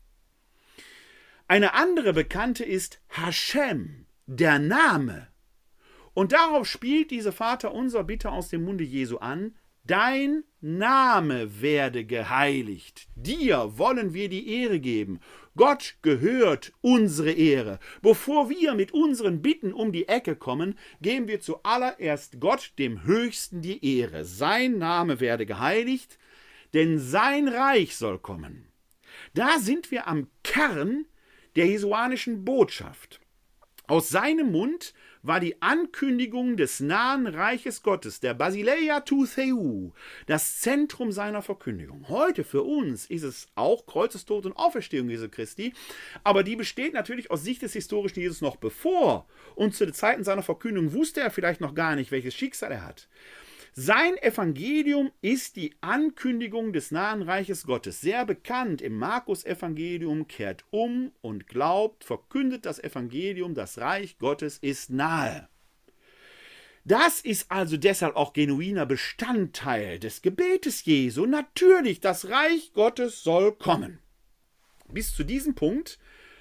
Eine andere bekannte ist Hashem, der Name. Und darauf spielt diese Vater unser Bitte aus dem Munde Jesu an, Dein Name werde geheiligt. Dir wollen wir die Ehre geben. Gott gehört unsere Ehre. Bevor wir mit unseren Bitten um die Ecke kommen, geben wir zuallererst Gott, dem Höchsten, die Ehre. Sein Name werde geheiligt, denn sein Reich soll kommen. Da sind wir am Kern der jesuanischen Botschaft. Aus seinem Mund war die Ankündigung des nahen Reiches Gottes, der Basileia tu Theu, das Zentrum seiner Verkündigung. Heute für uns ist es auch Kreuzestod und Auferstehung Jesu Christi, aber die besteht natürlich aus Sicht des historischen Jesus noch bevor und zu den Zeiten seiner Verkündigung wusste er vielleicht noch gar nicht, welches Schicksal er hat. Sein Evangelium ist die Ankündigung des nahen Reiches Gottes. Sehr bekannt im Markus-Evangelium, kehrt um und glaubt, verkündet das Evangelium, das Reich Gottes ist nahe. Das ist also deshalb auch genuiner Bestandteil des Gebetes Jesu. Natürlich, das Reich Gottes soll kommen. Bis zu diesem Punkt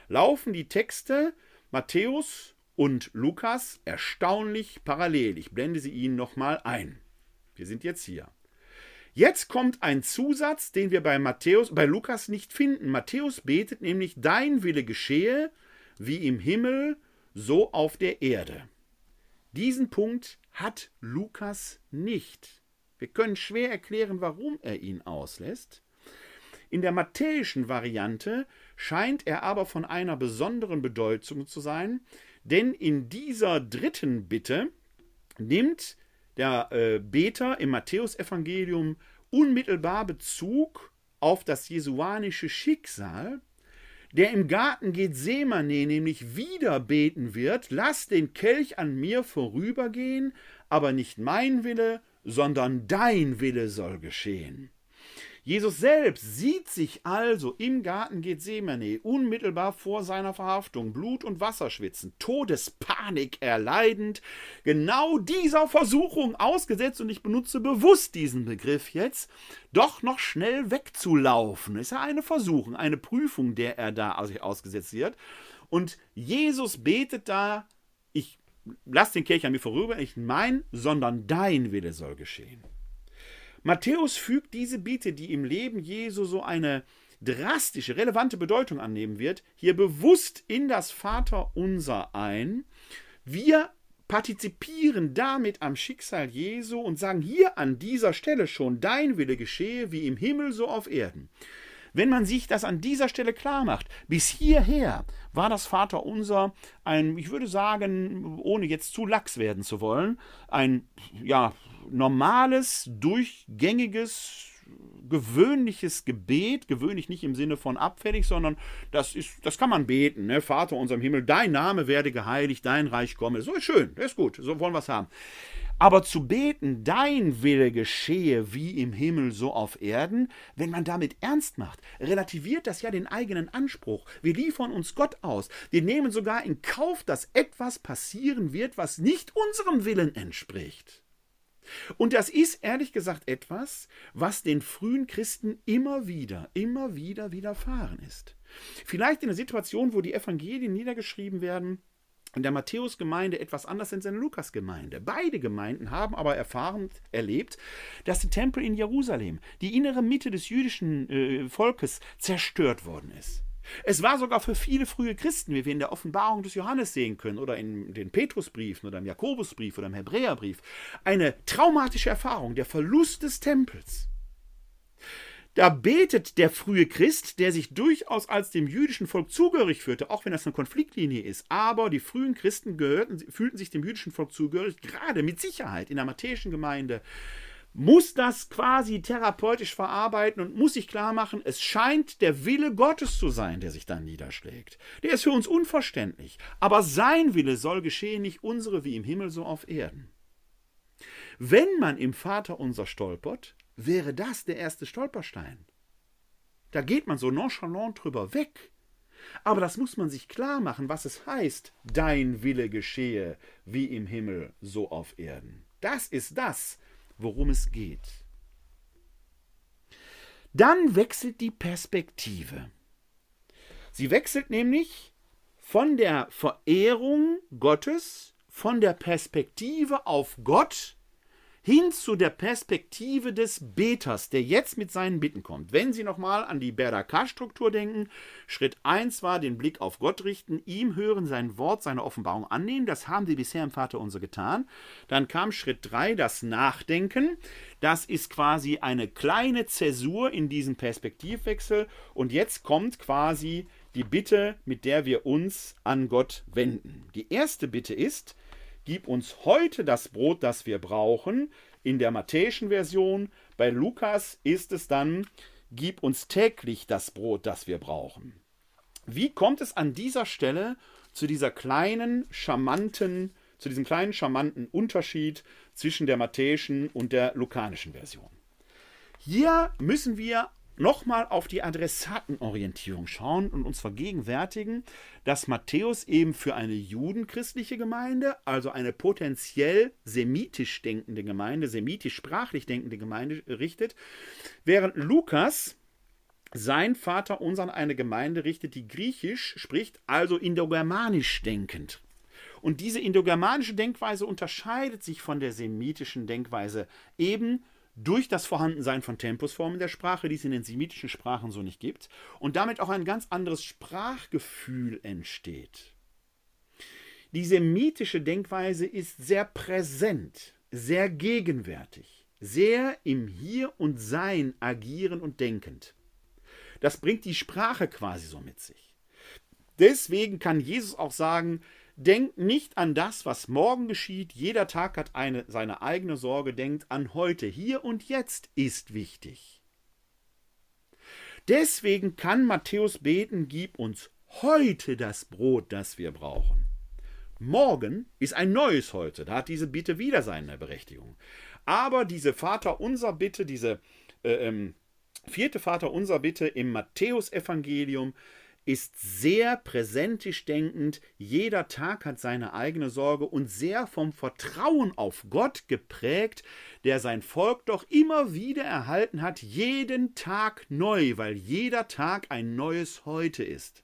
laufen die Texte Matthäus und Lukas erstaunlich parallel. Ich blende sie Ihnen nochmal ein. Wir sind jetzt hier. Jetzt kommt ein Zusatz, den wir bei Matthäus, bei Lukas nicht finden. Matthäus betet nämlich: Dein Wille geschehe, wie im Himmel, so auf der Erde. Diesen Punkt hat Lukas nicht. Wir können schwer erklären, warum er ihn auslässt. In der matthäischen Variante scheint er aber von einer besonderen Bedeutung zu sein, denn in dieser dritten Bitte nimmt der äh, Beter im Matthäusevangelium unmittelbar Bezug auf das jesuanische Schicksal, der im Garten Gethsemane nämlich wieder beten wird, lass den Kelch an mir vorübergehen, aber nicht mein Wille, sondern dein Wille soll geschehen. Jesus selbst sieht sich also im Garten Gethsemane unmittelbar vor seiner Verhaftung Blut und Wasser schwitzen, Todespanik erleidend, genau dieser Versuchung ausgesetzt, und ich benutze bewusst diesen Begriff jetzt, doch noch schnell wegzulaufen. Ist ja eine Versuchung, eine Prüfung, der er da ausgesetzt wird. Und Jesus betet da, ich lass den Kelch an mir vorüber, nicht mein, sondern dein Wille soll geschehen. Matthäus fügt diese Bitte, die im Leben Jesu so eine drastische, relevante Bedeutung annehmen wird, hier bewusst in das Vaterunser ein. Wir partizipieren damit am Schicksal Jesu und sagen hier an dieser Stelle schon, dein Wille geschehe wie im Himmel so auf Erden. Wenn man sich das an dieser Stelle klar macht, bis hierher war das Vaterunser ein, ich würde sagen, ohne jetzt zu lax werden zu wollen, ein ja, normales, durchgängiges, gewöhnliches Gebet, gewöhnlich nicht im Sinne von abfällig, sondern das ist, das kann man beten, ne? Vater unserem Himmel, dein Name werde geheiligt, dein Reich komme. So ist schön, das ist gut, so wollen wir es haben. Aber zu beten, dein Wille geschehe wie im Himmel so auf Erden, wenn man damit ernst macht, relativiert das ja den eigenen Anspruch. Wir liefern uns Gott aus. Wir nehmen sogar in Kauf, dass etwas passieren wird, was nicht unserem Willen entspricht. Und das ist ehrlich gesagt etwas, was den frühen Christen immer wieder, immer wieder widerfahren ist. Vielleicht in der Situation, wo die Evangelien niedergeschrieben werden, in der Matthäus-Gemeinde etwas anders als in der Lukas-Gemeinde. Beide Gemeinden haben aber erfahren, erlebt, dass der Tempel in Jerusalem, die innere Mitte des jüdischen äh, Volkes, zerstört worden ist. Es war sogar für viele frühe Christen, wie wir in der Offenbarung des Johannes sehen können, oder in den Petrusbriefen oder im Jakobusbrief oder im Hebräerbrief, eine traumatische Erfahrung, der Verlust des Tempels. Da betet der frühe Christ, der sich durchaus als dem jüdischen Volk zugehörig führte, auch wenn das eine Konfliktlinie ist. Aber die frühen Christen gehörten, fühlten sich dem jüdischen Volk zugehörig, gerade mit Sicherheit in der matthäischen Gemeinde, muss das quasi therapeutisch verarbeiten und muss sich klar machen, es scheint der Wille Gottes zu sein, der sich dann niederschlägt. Der ist für uns unverständlich, aber sein Wille soll geschehen, nicht unsere wie im Himmel so auf Erden. Wenn man im Vater unser stolpert, wäre das der erste Stolperstein. Da geht man so nonchalant drüber weg. Aber das muss man sich klar machen, was es heißt, dein Wille geschehe, wie im Himmel, so auf Erden. Das ist das, worum es geht. Dann wechselt die Perspektive. Sie wechselt nämlich von der Verehrung Gottes, von der Perspektive auf Gott hin zu der Perspektive des Beters, der jetzt mit seinen Bitten kommt. Wenn Sie nochmal an die Berdakar-Struktur denken, Schritt 1 war den Blick auf Gott richten, ihm hören, sein Wort, seine Offenbarung annehmen. Das haben Sie bisher im Vater unser getan. Dann kam Schritt 3, das Nachdenken. Das ist quasi eine kleine Zäsur in diesem Perspektivwechsel. Und jetzt kommt quasi die Bitte, mit der wir uns an Gott wenden. Die erste Bitte ist, Gib uns heute das Brot, das wir brauchen. In der matthäischen Version, bei Lukas ist es dann, gib uns täglich das Brot, das wir brauchen. Wie kommt es an dieser Stelle zu dieser kleinen, charmanten, zu diesem kleinen, charmanten Unterschied zwischen der matthäischen und der lukanischen Version? Hier müssen wir nochmal auf die Adressatenorientierung schauen und uns vergegenwärtigen, dass Matthäus eben für eine judenchristliche Gemeinde, also eine potenziell semitisch denkende Gemeinde, semitisch-sprachlich denkende Gemeinde richtet, während Lukas sein Vater uns an eine Gemeinde richtet, die griechisch spricht, also indogermanisch denkend. Und diese indogermanische Denkweise unterscheidet sich von der semitischen Denkweise eben durch das Vorhandensein von Tempusformen der Sprache, die es in den semitischen Sprachen so nicht gibt, und damit auch ein ganz anderes Sprachgefühl entsteht. Die semitische Denkweise ist sehr präsent, sehr gegenwärtig, sehr im Hier und Sein agierend und denkend. Das bringt die Sprache quasi so mit sich. Deswegen kann Jesus auch sagen, Denkt nicht an das, was morgen geschieht. Jeder Tag hat eine, seine eigene Sorge. Denkt an heute. Hier und jetzt ist wichtig. Deswegen kann Matthäus beten, gib uns heute das Brot, das wir brauchen. Morgen ist ein neues heute. Da hat diese Bitte wieder seine Berechtigung. Aber diese Vaterunser Bitte, diese äh, ähm, vierte Vaterunser Bitte im Matthäusevangelium ist sehr präsentisch denkend, jeder Tag hat seine eigene Sorge und sehr vom Vertrauen auf Gott geprägt, der sein Volk doch immer wieder erhalten hat, jeden Tag neu, weil jeder Tag ein neues Heute ist.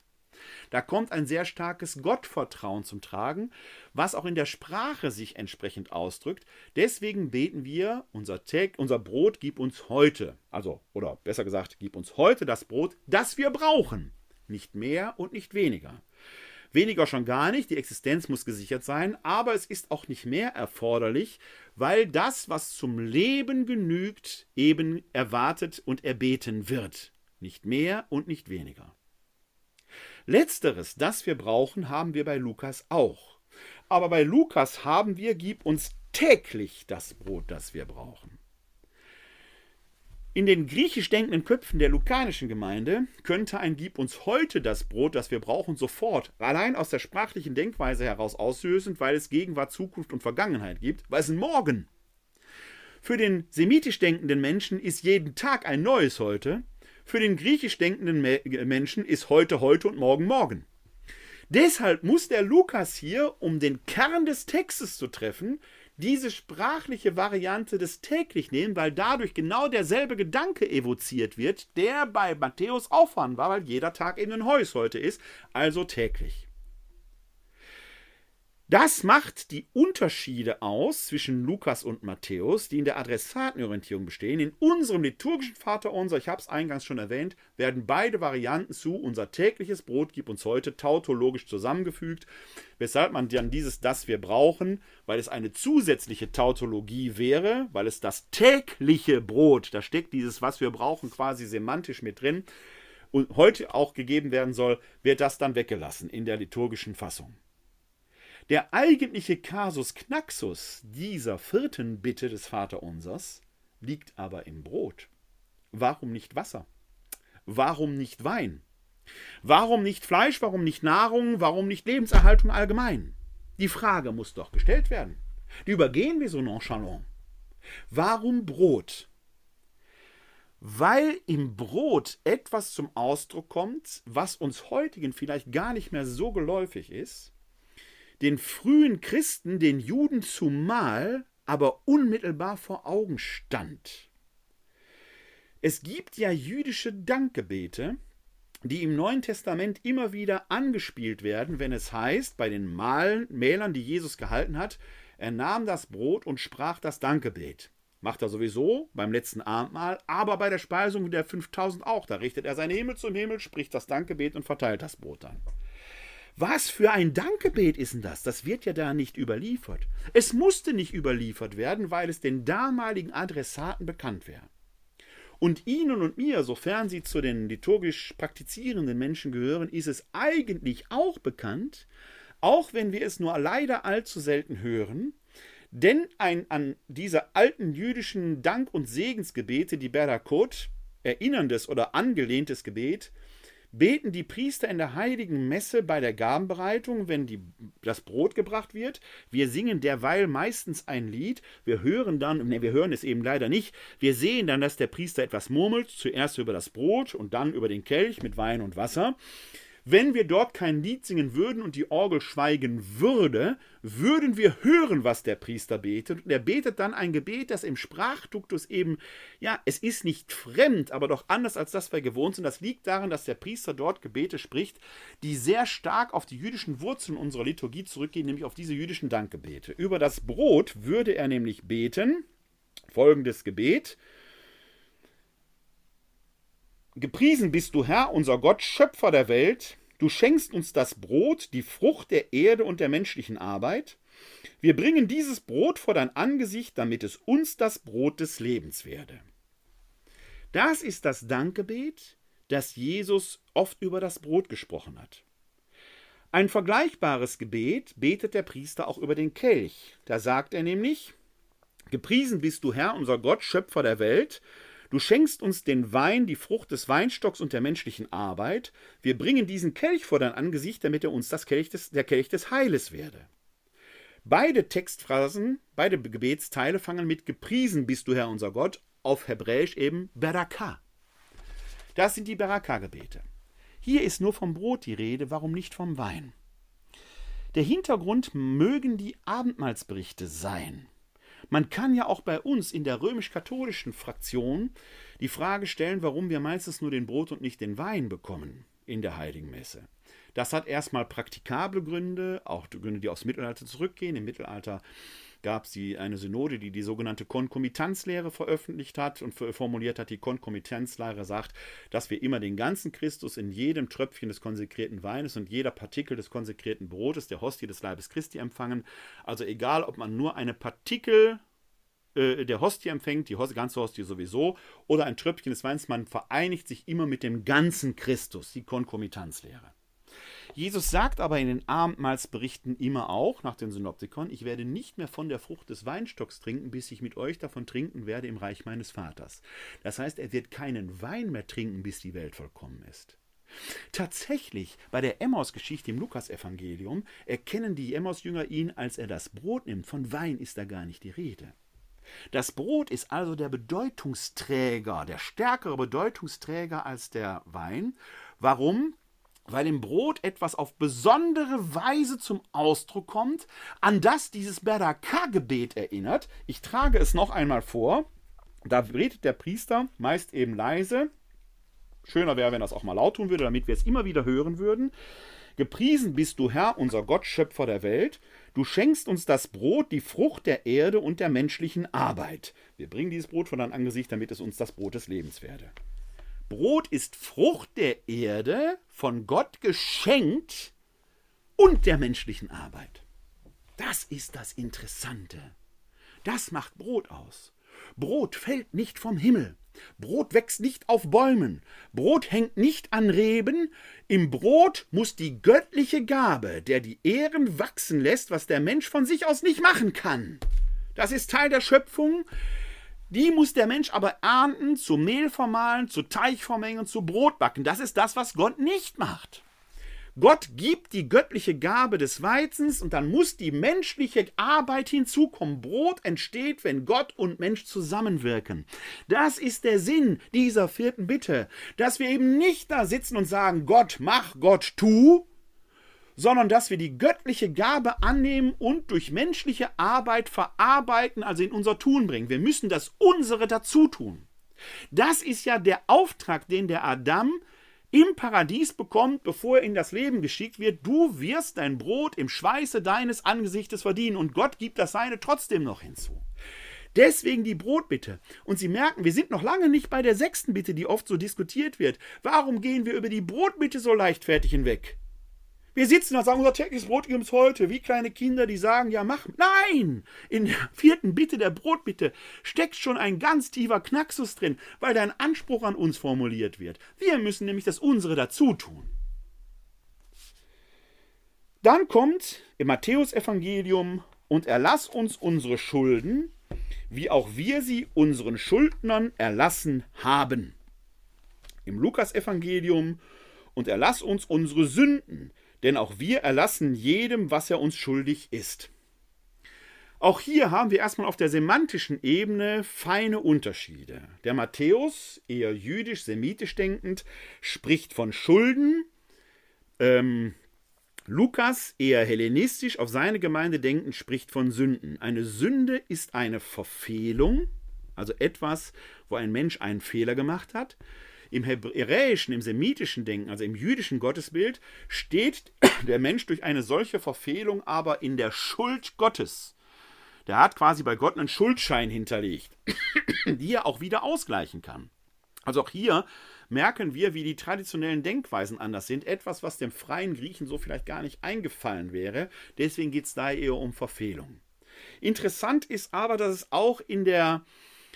Da kommt ein sehr starkes Gottvertrauen zum Tragen, was auch in der Sprache sich entsprechend ausdrückt. Deswegen beten wir, unser, Tag, unser Brot gib uns heute, also, oder besser gesagt, gib uns heute das Brot, das wir brauchen nicht mehr und nicht weniger. Weniger schon gar nicht, die Existenz muss gesichert sein, aber es ist auch nicht mehr erforderlich, weil das, was zum Leben genügt, eben erwartet und erbeten wird. nicht mehr und nicht weniger. Letzteres, das wir brauchen, haben wir bei Lukas auch. Aber bei Lukas haben wir, gib uns täglich das Brot, das wir brauchen. In den griechisch denkenden Köpfen der lukanischen Gemeinde könnte ein Gib uns heute das Brot, das wir brauchen, sofort, allein aus der sprachlichen Denkweise heraus auslösend, weil es Gegenwart, Zukunft und Vergangenheit gibt, weil es ein Morgen. Für den semitisch denkenden Menschen ist jeden Tag ein neues Heute, für den griechisch denkenden Menschen ist heute heute und morgen morgen. Deshalb muss der Lukas hier, um den Kern des Textes zu treffen, diese sprachliche Variante des täglich nehmen, weil dadurch genau derselbe Gedanke evoziert wird, der bei Matthäus vorhanden war, weil jeder Tag eben ein Heus heute ist, also täglich. Das macht die Unterschiede aus zwischen Lukas und Matthäus, die in der Adressatenorientierung bestehen. In unserem liturgischen Vaterunser, ich habe es eingangs schon erwähnt, werden beide Varianten zu unser tägliches Brot gibt uns heute tautologisch zusammengefügt, weshalb man dann dieses das wir brauchen, weil es eine zusätzliche Tautologie wäre, weil es das tägliche Brot, da steckt dieses was wir brauchen quasi semantisch mit drin und heute auch gegeben werden soll, wird das dann weggelassen in der liturgischen Fassung. Der eigentliche Kasus Knaxus dieser vierten Bitte des Vaterunsers liegt aber im Brot. Warum nicht Wasser? Warum nicht Wein? Warum nicht Fleisch? Warum nicht Nahrung? Warum nicht Lebenserhaltung allgemein? Die Frage muss doch gestellt werden. Die übergehen wir so nonchalant. Warum Brot? Weil im Brot etwas zum Ausdruck kommt, was uns heutigen vielleicht gar nicht mehr so geläufig ist, den frühen Christen, den Juden zumal, aber unmittelbar vor Augen stand. Es gibt ja jüdische Dankgebete, die im Neuen Testament immer wieder angespielt werden, wenn es heißt, bei den Mählern, die Jesus gehalten hat, er nahm das Brot und sprach das Dankgebet. Macht er sowieso beim letzten Abendmahl, aber bei der Speisung der 5000 auch. Da richtet er seinen Himmel zum Himmel, spricht das Dankgebet und verteilt das Brot dann. Was für ein Dankgebet ist denn das? Das wird ja da nicht überliefert. Es musste nicht überliefert werden, weil es den damaligen Adressaten bekannt wäre. Und Ihnen und mir, sofern Sie zu den liturgisch praktizierenden Menschen gehören, ist es eigentlich auch bekannt, auch wenn wir es nur leider allzu selten hören, denn ein an diese alten jüdischen Dank- und Segensgebete, die Berakot, erinnerndes oder angelehntes Gebet, beten die Priester in der heiligen Messe bei der Gabenbereitung, wenn die, das Brot gebracht wird. Wir singen derweil meistens ein Lied. Wir hören dann, ne, wir hören es eben leider nicht. Wir sehen dann, dass der Priester etwas murmelt, zuerst über das Brot und dann über den Kelch mit Wein und Wasser. Wenn wir dort kein Lied singen würden und die Orgel schweigen würde, würden wir hören, was der Priester betet. Und er betet dann ein Gebet, das im Sprachduktus eben, ja, es ist nicht fremd, aber doch anders als das wir gewohnt sind. Das liegt daran, dass der Priester dort Gebete spricht, die sehr stark auf die jüdischen Wurzeln unserer Liturgie zurückgehen, nämlich auf diese jüdischen Dankgebete. Über das Brot würde er nämlich beten, folgendes Gebet. Gepriesen bist du, Herr, unser Gott, Schöpfer der Welt. Du schenkst uns das Brot, die Frucht der Erde und der menschlichen Arbeit. Wir bringen dieses Brot vor dein Angesicht, damit es uns das Brot des Lebens werde. Das ist das Dankgebet, das Jesus oft über das Brot gesprochen hat. Ein vergleichbares Gebet betet der Priester auch über den Kelch. Da sagt er nämlich: Gepriesen bist du, Herr, unser Gott, Schöpfer der Welt. Du schenkst uns den Wein, die Frucht des Weinstocks und der menschlichen Arbeit. Wir bringen diesen Kelch vor dein Angesicht, damit er uns das Kelch des, der Kelch des Heiles werde. Beide Textphrasen, beide Gebetsteile fangen mit Gepriesen bist du Herr unser Gott, auf Hebräisch eben Beraka. Das sind die Beraka-Gebete. Hier ist nur vom Brot die Rede, warum nicht vom Wein? Der Hintergrund mögen die Abendmahlsberichte sein. Man kann ja auch bei uns in der römisch-katholischen Fraktion die Frage stellen, warum wir meistens nur den Brot und nicht den Wein bekommen in der Heiligen Messe. Das hat erstmal praktikable Gründe, auch Gründe, die aufs Mittelalter zurückgehen. Im Mittelalter gab es eine Synode, die die sogenannte Konkomitanzlehre veröffentlicht hat und formuliert hat. Die Konkomitanzlehre sagt, dass wir immer den ganzen Christus in jedem Tröpfchen des konsekrierten Weines und jeder Partikel des konsekrierten Brotes, der Hostie des Leibes Christi empfangen. Also egal, ob man nur eine Partikel äh, der Hostie empfängt, die ganze Hostie sowieso, oder ein Tröpfchen des Weins, man vereinigt sich immer mit dem ganzen Christus, die Konkomitanzlehre. Jesus sagt aber in den Abendmahlsberichten immer auch, nach den Synoptikon, ich werde nicht mehr von der Frucht des Weinstocks trinken, bis ich mit euch davon trinken werde im Reich meines Vaters. Das heißt, er wird keinen Wein mehr trinken, bis die Welt vollkommen ist. Tatsächlich, bei der Emmaus-Geschichte im Lukasevangelium erkennen die Emmaus-Jünger ihn, als er das Brot nimmt. Von Wein ist da gar nicht die Rede. Das Brot ist also der Bedeutungsträger, der stärkere Bedeutungsträger als der Wein. Warum? Weil im Brot etwas auf besondere Weise zum Ausdruck kommt, an das dieses Berdaka-Gebet erinnert. Ich trage es noch einmal vor. Da redet der Priester meist eben leise. Schöner wäre, wenn es auch mal laut tun würde, damit wir es immer wieder hören würden. Gepriesen bist du, Herr, unser Gott, Schöpfer der Welt. Du schenkst uns das Brot, die Frucht der Erde und der menschlichen Arbeit. Wir bringen dieses Brot vor dein Angesicht, damit es uns das Brot des Lebens werde. Brot ist Frucht der Erde, von Gott geschenkt und der menschlichen Arbeit. Das ist das Interessante. Das macht Brot aus. Brot fällt nicht vom Himmel. Brot wächst nicht auf Bäumen, Brot hängt nicht an Reben, im Brot muss die göttliche Gabe, der die Ehren wachsen lässt, was der Mensch von sich aus nicht machen kann. Das ist Teil der Schöpfung, die muss der Mensch aber ernten, zu Mehl vermahlen, zu Teich vermengen, zu Brot backen. Das ist das, was Gott nicht macht. Gott gibt die göttliche Gabe des Weizens und dann muss die menschliche Arbeit hinzukommen. Brot entsteht, wenn Gott und Mensch zusammenwirken. Das ist der Sinn dieser vierten Bitte, dass wir eben nicht da sitzen und sagen, Gott mach, Gott tu, sondern dass wir die göttliche Gabe annehmen und durch menschliche Arbeit verarbeiten, also in unser Tun bringen. Wir müssen das unsere dazu tun. Das ist ja der Auftrag, den der Adam im Paradies bekommt, bevor er in das Leben geschickt wird, du wirst dein Brot im Schweiße deines Angesichtes verdienen und Gott gibt das Seine trotzdem noch hinzu. Deswegen die Brotbitte. Und Sie merken, wir sind noch lange nicht bei der sechsten Bitte, die oft so diskutiert wird. Warum gehen wir über die Brotbitte so leichtfertig hinweg? Wir sitzen und sagen, unser tägliches Brot gibt es heute, wie kleine Kinder, die sagen, ja, mach. Nein! In der vierten Bitte der Brotbitte steckt schon ein ganz tiefer Knacksus drin, weil da ein Anspruch an uns formuliert wird. Wir müssen nämlich das unsere dazu tun. Dann kommt im Matthäusevangelium und erlass uns unsere Schulden, wie auch wir sie unseren Schuldnern erlassen haben. Im Lukasevangelium und erlass uns unsere Sünden, denn auch wir erlassen jedem, was er uns schuldig ist. Auch hier haben wir erstmal auf der semantischen Ebene feine Unterschiede. Der Matthäus, eher jüdisch-semitisch denkend, spricht von Schulden. Ähm, Lukas, eher hellenistisch auf seine Gemeinde denkend, spricht von Sünden. Eine Sünde ist eine Verfehlung, also etwas, wo ein Mensch einen Fehler gemacht hat. Im hebräischen, im semitischen Denken, also im jüdischen Gottesbild, steht der Mensch durch eine solche Verfehlung aber in der Schuld Gottes. Der hat quasi bei Gott einen Schuldschein hinterlegt, die er auch wieder ausgleichen kann. Also auch hier merken wir, wie die traditionellen Denkweisen anders sind. Etwas, was dem freien Griechen so vielleicht gar nicht eingefallen wäre. Deswegen geht es da eher um Verfehlung. Interessant ist aber, dass es auch in der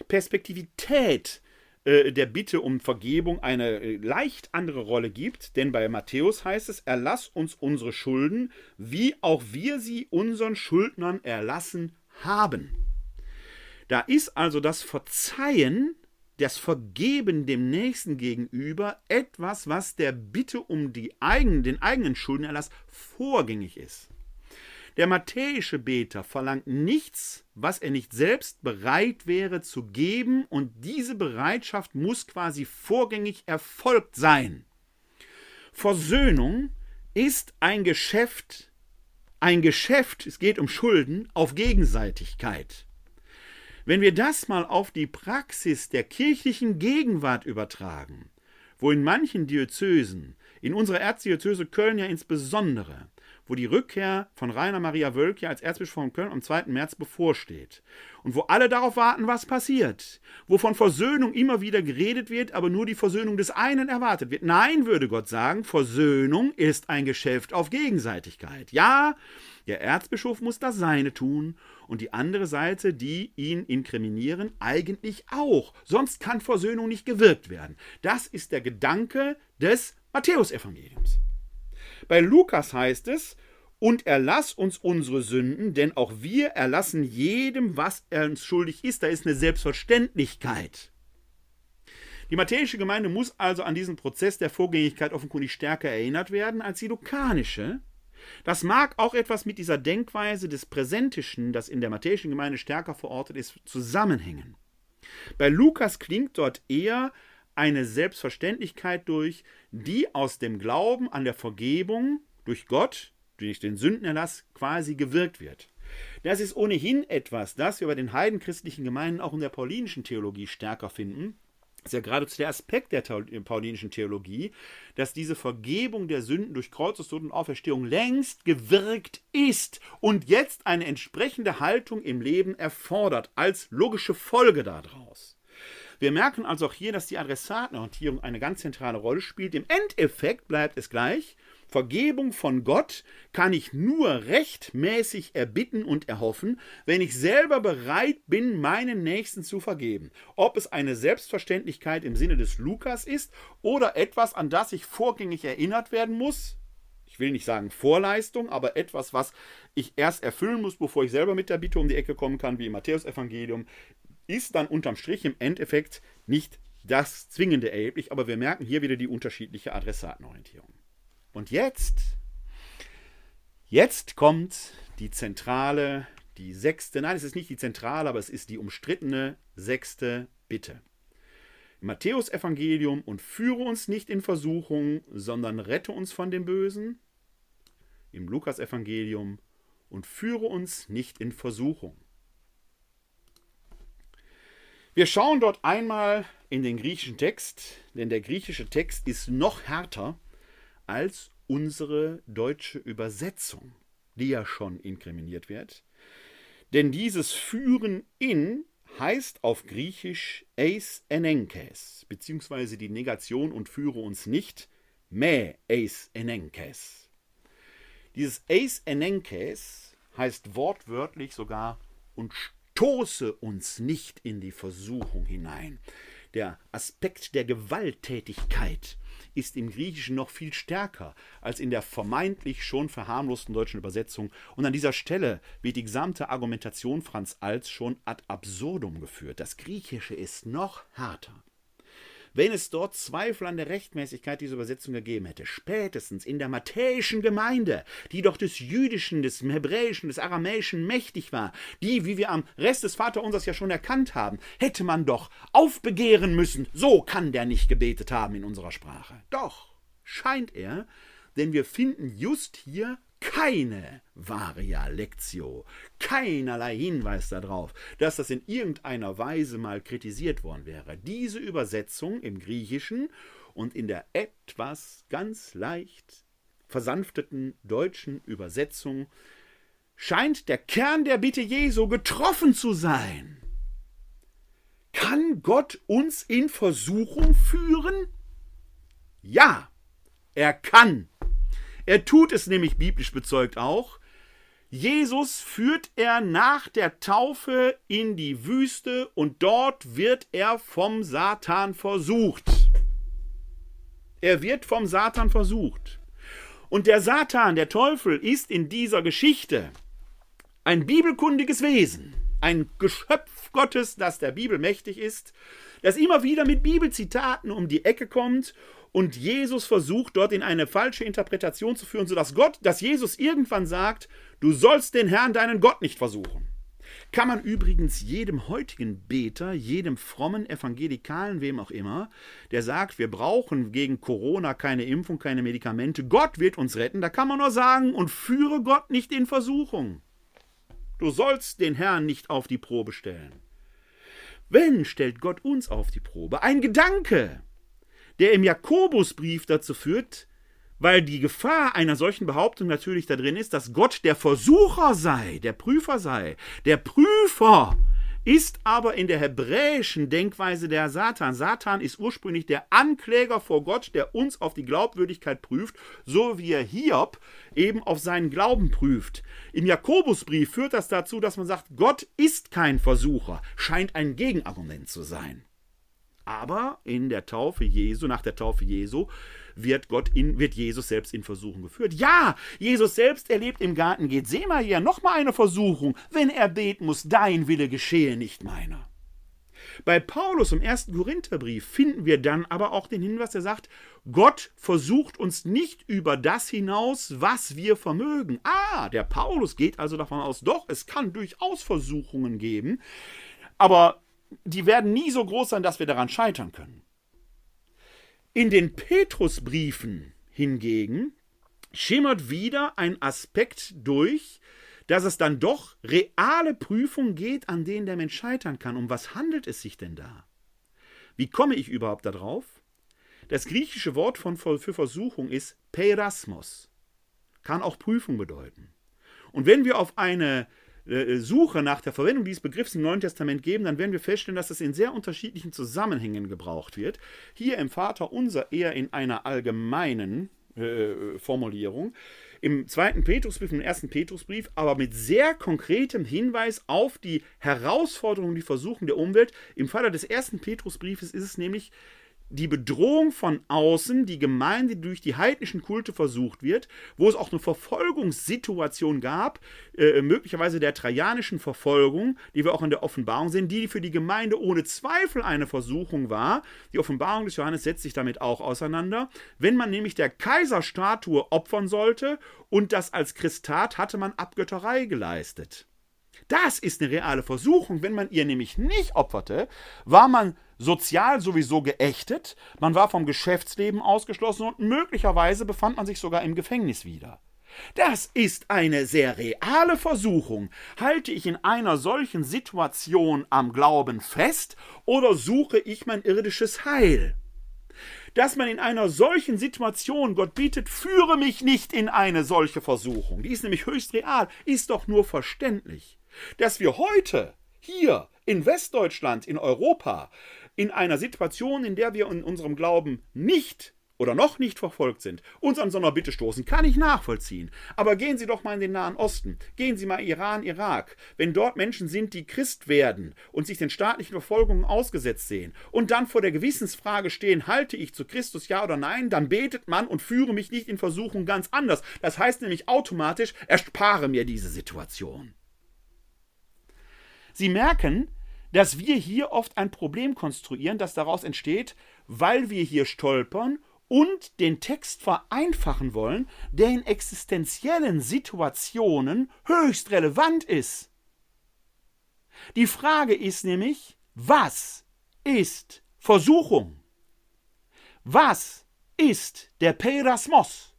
Perspektivität äh, der Bitte um Vergebung eine äh, leicht andere Rolle gibt, denn bei Matthäus heißt es, erlass uns unsere Schulden, wie auch wir sie unseren Schuldnern erlassen haben. Da ist also das Verzeihen, das Vergeben dem Nächsten gegenüber etwas, was der Bitte um die eigenen, den eigenen Schuldenerlass vorgängig ist. Der matthäische Beter verlangt nichts, was er nicht selbst bereit wäre zu geben, und diese Bereitschaft muss quasi vorgängig erfolgt sein. Versöhnung ist ein Geschäft, ein Geschäft, es geht um Schulden, auf Gegenseitigkeit. Wenn wir das mal auf die Praxis der kirchlichen Gegenwart übertragen, wo in manchen Diözesen, in unserer Erzdiözese Köln ja insbesondere, wo die Rückkehr von Rainer Maria Wölke als Erzbischof von Köln am 2. März bevorsteht. Und wo alle darauf warten, was passiert. Wo von Versöhnung immer wieder geredet wird, aber nur die Versöhnung des einen erwartet wird. Nein, würde Gott sagen, Versöhnung ist ein Geschäft auf Gegenseitigkeit. Ja, der Erzbischof muss das Seine tun und die andere Seite, die ihn inkriminieren, eigentlich auch. Sonst kann Versöhnung nicht gewirkt werden. Das ist der Gedanke des Matthäusevangeliums. Bei Lukas heißt es, und erlass uns unsere Sünden, denn auch wir erlassen jedem, was er uns schuldig ist. Da ist eine Selbstverständlichkeit. Die matthäische Gemeinde muss also an diesen Prozess der Vorgängigkeit offenkundig stärker erinnert werden als die lukanische. Das mag auch etwas mit dieser Denkweise des Präsentischen, das in der matthäischen Gemeinde stärker verortet ist, zusammenhängen. Bei Lukas klingt dort eher eine Selbstverständlichkeit durch, die aus dem Glauben an der Vergebung durch Gott, durch den Sündenerlass quasi gewirkt wird. Das ist ohnehin etwas, das wir bei den heidenchristlichen Gemeinden auch in der paulinischen Theologie stärker finden. Das ist ja geradezu der Aspekt der paulinischen Theologie, dass diese Vergebung der Sünden durch Kreuzestod und Auferstehung längst gewirkt ist und jetzt eine entsprechende Haltung im Leben erfordert, als logische Folge daraus. Wir merken also auch hier, dass die Adressatenorientierung eine ganz zentrale Rolle spielt. Im Endeffekt bleibt es gleich. Vergebung von Gott kann ich nur rechtmäßig erbitten und erhoffen, wenn ich selber bereit bin, meinen Nächsten zu vergeben. Ob es eine Selbstverständlichkeit im Sinne des Lukas ist oder etwas, an das ich vorgängig erinnert werden muss, ich will nicht sagen Vorleistung, aber etwas, was ich erst erfüllen muss, bevor ich selber mit der Bitte um die Ecke kommen kann, wie im Matthäusevangelium, ist dann unterm Strich im Endeffekt nicht das zwingende erheblich, aber wir merken hier wieder die unterschiedliche Adressatenorientierung. Und jetzt, jetzt kommt die zentrale, die sechste, nein, es ist nicht die zentrale, aber es ist die umstrittene sechste Bitte. Im Matthäusevangelium und führe uns nicht in Versuchung, sondern rette uns von dem Bösen. Im Lukasevangelium und führe uns nicht in Versuchung. Wir schauen dort einmal in den griechischen Text, denn der griechische Text ist noch härter als unsere deutsche Übersetzung, die ja schon inkriminiert wird. Denn dieses Führen in heißt auf Griechisch eis enenkes, beziehungsweise die Negation und führe uns nicht, me eis enenkes. Dieses eis enenkes heißt wortwörtlich sogar und stoße uns nicht in die Versuchung hinein. Der Aspekt der Gewalttätigkeit ist im Griechischen noch viel stärker als in der vermeintlich schon verharmlosten deutschen Übersetzung. Und an dieser Stelle wird die gesamte Argumentation Franz Als schon ad absurdum geführt. Das Griechische ist noch härter. Wenn es dort Zweifel an der Rechtmäßigkeit dieser Übersetzung gegeben hätte, spätestens in der matthäischen Gemeinde, die doch des Jüdischen, des Hebräischen, des Aramäischen mächtig war, die, wie wir am Rest des Vaterunsers ja schon erkannt haben, hätte man doch aufbegehren müssen. So kann der nicht gebetet haben in unserer Sprache. Doch, scheint er, denn wir finden just hier keine Varia Lectio, keinerlei Hinweis darauf, dass das in irgendeiner Weise mal kritisiert worden wäre. Diese Übersetzung im Griechischen und in der etwas ganz leicht versanfteten deutschen Übersetzung scheint der Kern der Bitte Jesu getroffen zu sein. Kann Gott uns in Versuchung führen? Ja, er kann. Er tut es nämlich biblisch bezeugt auch. Jesus führt er nach der Taufe in die Wüste und dort wird er vom Satan versucht. Er wird vom Satan versucht. Und der Satan, der Teufel, ist in dieser Geschichte ein bibelkundiges Wesen, ein Geschöpf Gottes, das der Bibel mächtig ist, das immer wieder mit Bibelzitaten um die Ecke kommt und Jesus versucht dort in eine falsche Interpretation zu führen, sodass Gott, dass Jesus irgendwann sagt, du sollst den Herrn, deinen Gott nicht versuchen. Kann man übrigens jedem heutigen Beter, jedem frommen Evangelikalen, wem auch immer, der sagt, wir brauchen gegen Corona keine Impfung, keine Medikamente, Gott wird uns retten, da kann man nur sagen, und führe Gott nicht in Versuchung. Du sollst den Herrn nicht auf die Probe stellen. Wenn stellt Gott uns auf die Probe? Ein Gedanke, der im Jakobusbrief dazu führt, weil die Gefahr einer solchen Behauptung natürlich da drin ist, dass Gott der Versucher sei, der Prüfer sei. Der Prüfer ist aber in der hebräischen Denkweise der Satan. Satan ist ursprünglich der Ankläger vor Gott, der uns auf die Glaubwürdigkeit prüft, so wie er Hiob eben auf seinen Glauben prüft. Im Jakobusbrief führt das dazu, dass man sagt, Gott ist kein Versucher, scheint ein Gegenargument zu sein. Aber in der Taufe Jesu, nach der Taufe Jesu, wird Gott in, wird Jesus selbst in Versuchung geführt. Ja, Jesus selbst erlebt im Garten Gethsemane nochmal eine Versuchung, wenn er beten muss, dein Wille geschehe, nicht meiner. Bei Paulus im ersten Korintherbrief finden wir dann aber auch den Hinweis, der sagt, Gott versucht uns nicht über das hinaus, was wir vermögen. Ah, der Paulus geht also davon aus, doch, es kann durchaus Versuchungen geben, aber die werden nie so groß sein, dass wir daran scheitern können. In den Petrusbriefen hingegen schimmert wieder ein Aspekt durch, dass es dann doch reale Prüfungen geht, an denen der Mensch scheitern kann. Um was handelt es sich denn da? Wie komme ich überhaupt darauf? Das griechische Wort für Versuchung ist Perasmos. Kann auch Prüfung bedeuten. Und wenn wir auf eine Suche nach der Verwendung dieses Begriffs im Neuen Testament geben, dann werden wir feststellen, dass es in sehr unterschiedlichen Zusammenhängen gebraucht wird. Hier im Vater unser eher in einer allgemeinen äh, Formulierung. Im zweiten Petrusbrief, im ersten Petrusbrief, aber mit sehr konkretem Hinweis auf die Herausforderungen, die Versuchen der Umwelt. Im Falle des ersten Petrusbriefes ist es nämlich die Bedrohung von außen, die Gemeinde durch die heidnischen Kulte versucht wird, wo es auch eine Verfolgungssituation gab, äh, möglicherweise der trajanischen Verfolgung, die wir auch in der Offenbarung sehen, die für die Gemeinde ohne Zweifel eine Versuchung war. Die Offenbarung des Johannes setzt sich damit auch auseinander. Wenn man nämlich der Kaiserstatue opfern sollte und das als Christ tat, hatte man Abgötterei geleistet. Das ist eine reale Versuchung. Wenn man ihr nämlich nicht opferte, war man sozial sowieso geächtet, man war vom Geschäftsleben ausgeschlossen und möglicherweise befand man sich sogar im Gefängnis wieder. Das ist eine sehr reale Versuchung. Halte ich in einer solchen Situation am Glauben fest oder suche ich mein irdisches Heil? Dass man in einer solchen Situation Gott bietet, führe mich nicht in eine solche Versuchung. Die ist nämlich höchst real, ist doch nur verständlich. Dass wir heute hier in Westdeutschland, in Europa, in einer Situation, in der wir in unserem Glauben nicht oder noch nicht verfolgt sind, uns an so einer Bitte stoßen, kann ich nachvollziehen. Aber gehen Sie doch mal in den Nahen Osten, gehen Sie mal Iran, Irak. Wenn dort Menschen sind, die Christ werden und sich den staatlichen Verfolgungen ausgesetzt sehen und dann vor der Gewissensfrage stehen, halte ich zu Christus ja oder nein, dann betet man und führe mich nicht in Versuchung ganz anders. Das heißt nämlich automatisch, erspare mir diese Situation. Sie merken, dass wir hier oft ein Problem konstruieren, das daraus entsteht, weil wir hier stolpern und den Text vereinfachen wollen, der in existenziellen Situationen höchst relevant ist. Die Frage ist nämlich, was ist Versuchung? Was ist der Perasmos,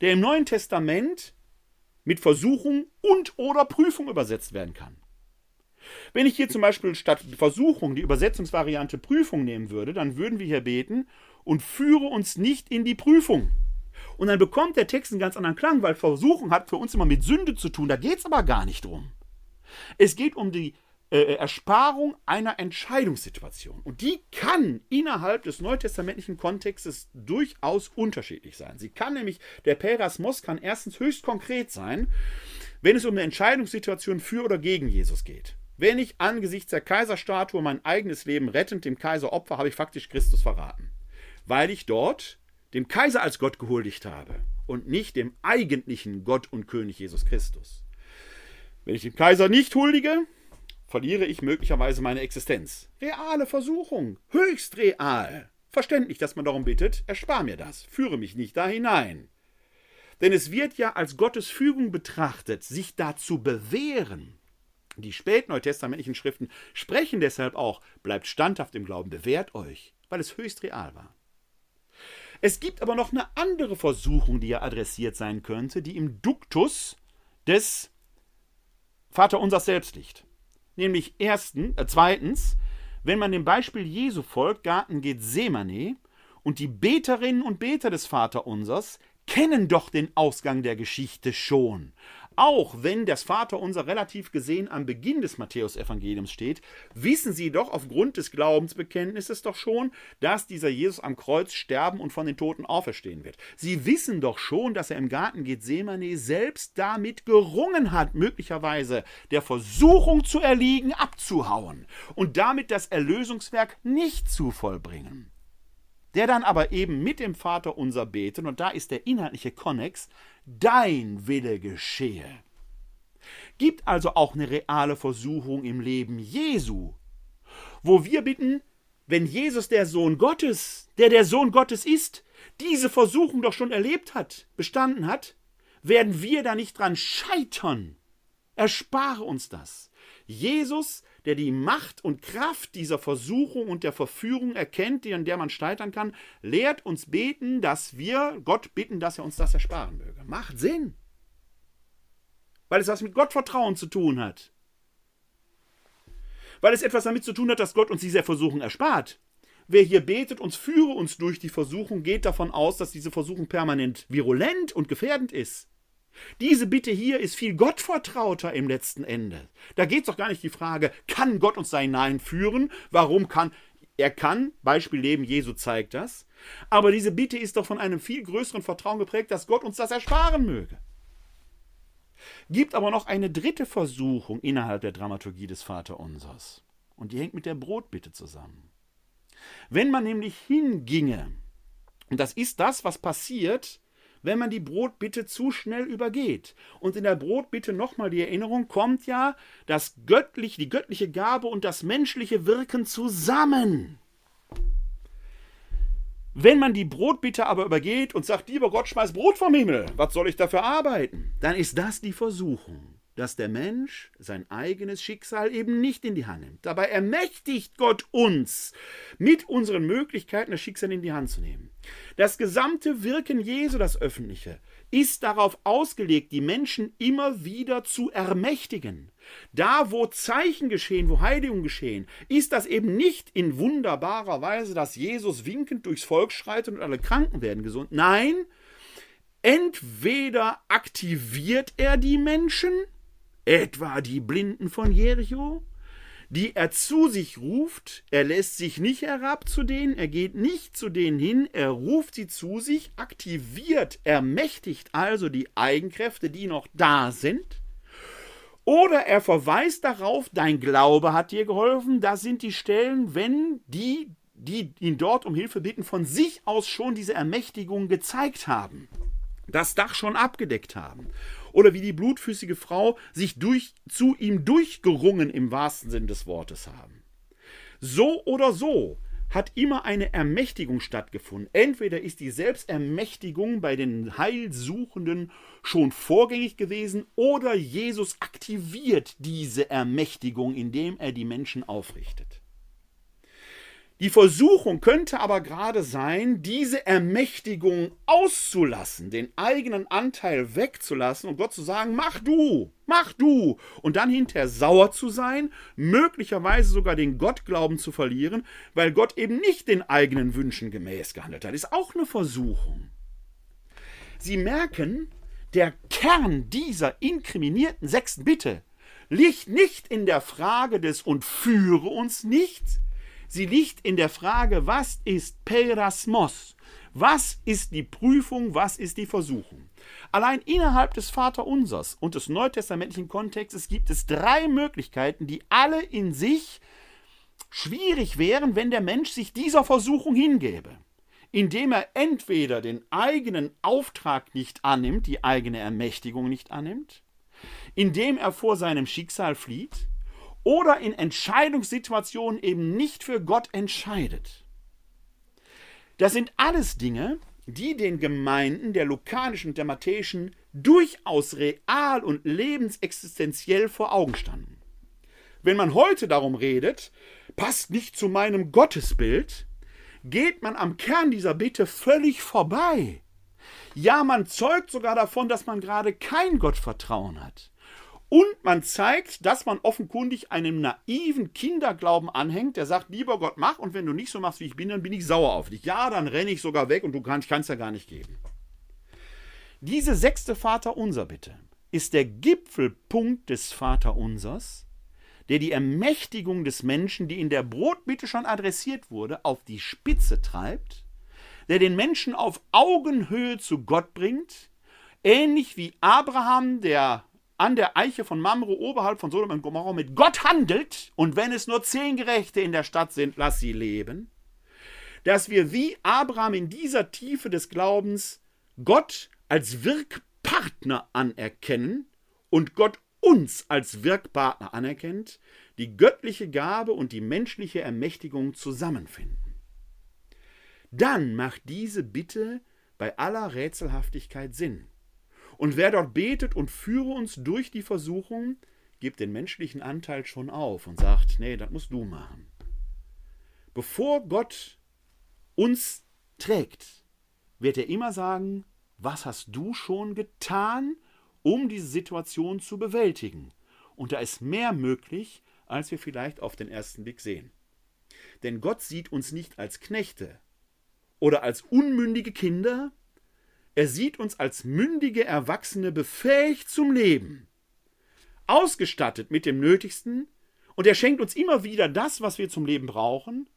der im Neuen Testament mit Versuchung und oder Prüfung übersetzt werden kann? Wenn ich hier zum Beispiel statt Versuchung die Übersetzungsvariante Prüfung nehmen würde, dann würden wir hier beten und führe uns nicht in die Prüfung. Und dann bekommt der Text einen ganz anderen Klang, weil Versuchung hat für uns immer mit Sünde zu tun. Da geht es aber gar nicht drum. Es geht um die äh, Ersparung einer Entscheidungssituation. Und die kann innerhalb des neutestamentlichen Kontextes durchaus unterschiedlich sein. Sie kann nämlich, der Perasmos kann erstens höchst konkret sein, wenn es um eine Entscheidungssituation für oder gegen Jesus geht. Wenn ich angesichts der Kaiserstatue mein eigenes Leben rettend dem Kaiser opfer, habe ich faktisch Christus verraten. Weil ich dort dem Kaiser als Gott gehuldigt habe und nicht dem eigentlichen Gott und König Jesus Christus. Wenn ich dem Kaiser nicht huldige, verliere ich möglicherweise meine Existenz. Reale Versuchung, höchst real. Verständlich, dass man darum bittet, erspar mir das, führe mich nicht da hinein. Denn es wird ja als Gottes Fügung betrachtet, sich dazu bewähren. Die spätneutestamentlichen Schriften sprechen deshalb auch, bleibt standhaft im Glauben, bewährt euch, weil es höchst real war. Es gibt aber noch eine andere Versuchung, die ja adressiert sein könnte, die im Duktus des Vaterunsers selbst liegt. Nämlich ersten, äh, zweitens, wenn man dem Beispiel Jesu folgt, Garten Gethsemane, und die Beterinnen und Beter des Vaterunsers kennen doch den Ausgang der Geschichte schon. Auch wenn das Vaterunser relativ gesehen am Beginn des Matthäusevangeliums steht, wissen sie doch aufgrund des Glaubensbekenntnisses doch schon, dass dieser Jesus am Kreuz sterben und von den Toten auferstehen wird. Sie wissen doch schon, dass er im Garten Gethsemane selbst damit gerungen hat, möglicherweise der Versuchung zu erliegen, abzuhauen und damit das Erlösungswerk nicht zu vollbringen der dann aber eben mit dem Vater unser beten, und da ist der inhaltliche Konnex, dein Wille geschehe. Gibt also auch eine reale Versuchung im Leben Jesu, wo wir bitten, wenn Jesus der Sohn Gottes, der der Sohn Gottes ist, diese Versuchung doch schon erlebt hat, bestanden hat, werden wir da nicht dran scheitern. Erspare uns das. Jesus der die Macht und Kraft dieser Versuchung und der Verführung erkennt, an der man scheitern kann, lehrt uns beten, dass wir Gott bitten, dass er uns das ersparen möge. Macht Sinn. Weil es was mit Gottvertrauen zu tun hat. Weil es etwas damit zu tun hat, dass Gott uns diese Versuchung erspart. Wer hier betet, uns führe uns durch die Versuchung, geht davon aus, dass diese Versuchung permanent virulent und gefährdend ist. Diese Bitte hier ist viel gottvertrauter im letzten Ende. Da geht es doch gar nicht die Frage, kann Gott uns da hineinführen? Warum kann er kann, Beispiel Leben Jesu zeigt das, aber diese Bitte ist doch von einem viel größeren Vertrauen geprägt, dass Gott uns das ersparen möge. Gibt aber noch eine dritte Versuchung innerhalb der Dramaturgie des Vaterunsers. Und die hängt mit der Brotbitte zusammen. Wenn man nämlich hinginge, und das ist das, was passiert, wenn man die Brotbitte zu schnell übergeht. Und in der Brotbitte nochmal die Erinnerung kommt ja das göttliche, die göttliche Gabe und das menschliche Wirken zusammen. Wenn man die Brotbitte aber übergeht und sagt, lieber Gott, schmeiß Brot vom Himmel, was soll ich dafür arbeiten? Dann ist das die Versuchung dass der Mensch sein eigenes Schicksal eben nicht in die Hand nimmt. Dabei ermächtigt Gott uns, mit unseren Möglichkeiten das Schicksal in die Hand zu nehmen. Das gesamte Wirken Jesu, das Öffentliche, ist darauf ausgelegt, die Menschen immer wieder zu ermächtigen. Da, wo Zeichen geschehen, wo Heiligung geschehen, ist das eben nicht in wunderbarer Weise, dass Jesus winkend durchs Volk schreitet und alle Kranken werden gesund. Nein, entweder aktiviert er die Menschen, Etwa die Blinden von Jericho, die er zu sich ruft, er lässt sich nicht herab zu denen, er geht nicht zu denen hin, er ruft sie zu sich, aktiviert, ermächtigt also die Eigenkräfte, die noch da sind. Oder er verweist darauf, dein Glaube hat dir geholfen, das sind die Stellen, wenn die, die ihn dort um Hilfe bitten, von sich aus schon diese Ermächtigung gezeigt haben, das Dach schon abgedeckt haben oder wie die blutfüßige Frau sich durch, zu ihm durchgerungen im wahrsten Sinn des Wortes haben. So oder so hat immer eine Ermächtigung stattgefunden. Entweder ist die Selbstermächtigung bei den Heilsuchenden schon vorgängig gewesen oder Jesus aktiviert diese Ermächtigung, indem er die Menschen aufrichtet. Die Versuchung könnte aber gerade sein, diese Ermächtigung auszulassen, den eigenen Anteil wegzulassen und Gott zu sagen, mach du, mach du, und dann hinterher sauer zu sein, möglicherweise sogar den Gottglauben zu verlieren, weil Gott eben nicht den eigenen Wünschen gemäß gehandelt hat. Ist auch eine Versuchung. Sie merken, der Kern dieser inkriminierten sechsten Bitte liegt nicht in der Frage des und führe uns nicht, Sie liegt in der Frage, was ist Perasmos? Was ist die Prüfung, was ist die Versuchung? Allein innerhalb des Vaterunsers und des neutestamentlichen Kontextes gibt es drei Möglichkeiten, die alle in sich schwierig wären, wenn der Mensch sich dieser Versuchung hingäbe. Indem er entweder den eigenen Auftrag nicht annimmt, die eigene Ermächtigung nicht annimmt, indem er vor seinem Schicksal flieht, oder in Entscheidungssituationen eben nicht für Gott entscheidet. Das sind alles Dinge, die den Gemeinden der lukanischen und der matthäischen durchaus real und lebensexistenziell vor Augen standen. Wenn man heute darum redet, passt nicht zu meinem Gottesbild, geht man am Kern dieser Bitte völlig vorbei. Ja, man zeugt sogar davon, dass man gerade kein Gottvertrauen hat. Und man zeigt, dass man offenkundig einem naiven Kinderglauben anhängt, der sagt, lieber Gott, mach und wenn du nicht so machst, wie ich bin, dann bin ich sauer auf dich. Ja, dann renne ich sogar weg und du kannst, kannst ja gar nicht geben. Diese sechste Vaterunser bitte ist der Gipfelpunkt des Vaterunsers, der die Ermächtigung des Menschen, die in der Brotbitte schon adressiert wurde, auf die Spitze treibt, der den Menschen auf Augenhöhe zu Gott bringt, ähnlich wie Abraham, der an der Eiche von Mamre oberhalb von Sodom und Gomorra mit Gott handelt und wenn es nur zehn Gerechte in der Stadt sind, lass sie leben, dass wir wie Abraham in dieser Tiefe des Glaubens Gott als Wirkpartner anerkennen und Gott uns als Wirkpartner anerkennt, die göttliche Gabe und die menschliche Ermächtigung zusammenfinden. Dann macht diese Bitte bei aller Rätselhaftigkeit Sinn. Und wer dort betet und führe uns durch die Versuchung, gibt den menschlichen Anteil schon auf und sagt, nee, das musst du machen. Bevor Gott uns trägt, wird er immer sagen, was hast du schon getan, um diese Situation zu bewältigen? Und da ist mehr möglich, als wir vielleicht auf den ersten Blick sehen. Denn Gott sieht uns nicht als Knechte oder als unmündige Kinder, er sieht uns als mündige Erwachsene befähigt zum Leben, ausgestattet mit dem Nötigsten, und er schenkt uns immer wieder das, was wir zum Leben brauchen,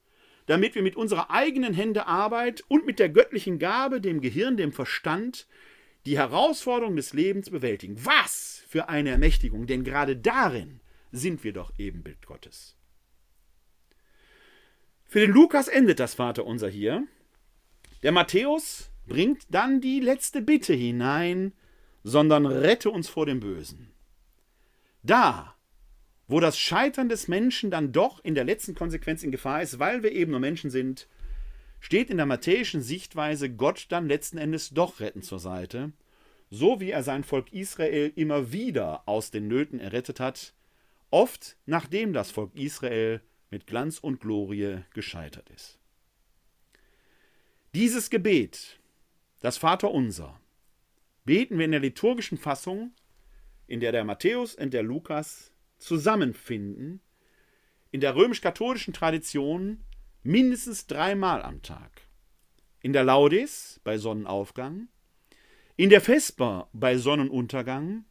damit wir mit unserer eigenen Hände Arbeit und mit der göttlichen Gabe, dem Gehirn, dem Verstand, die Herausforderungen des Lebens bewältigen. Was für eine Ermächtigung, denn gerade darin sind wir doch Ebenbild Gottes. Für den Lukas endet das Vaterunser hier. Der Matthäus bringt dann die letzte Bitte hinein, sondern rette uns vor dem Bösen. Da, wo das Scheitern des Menschen dann doch in der letzten Konsequenz in Gefahr ist, weil wir eben nur Menschen sind, steht in der matthäischen Sichtweise Gott dann letzten Endes doch retten zur Seite, so wie er sein Volk Israel immer wieder aus den Nöten errettet hat, oft nachdem das Volk Israel mit Glanz und Glorie gescheitert ist. Dieses Gebet, das Vaterunser, beten wir in der liturgischen Fassung, in der der Matthäus und der Lukas zusammenfinden, in der römisch-katholischen Tradition mindestens dreimal am Tag. In der Laudes bei Sonnenaufgang, in der Vesper bei Sonnenuntergang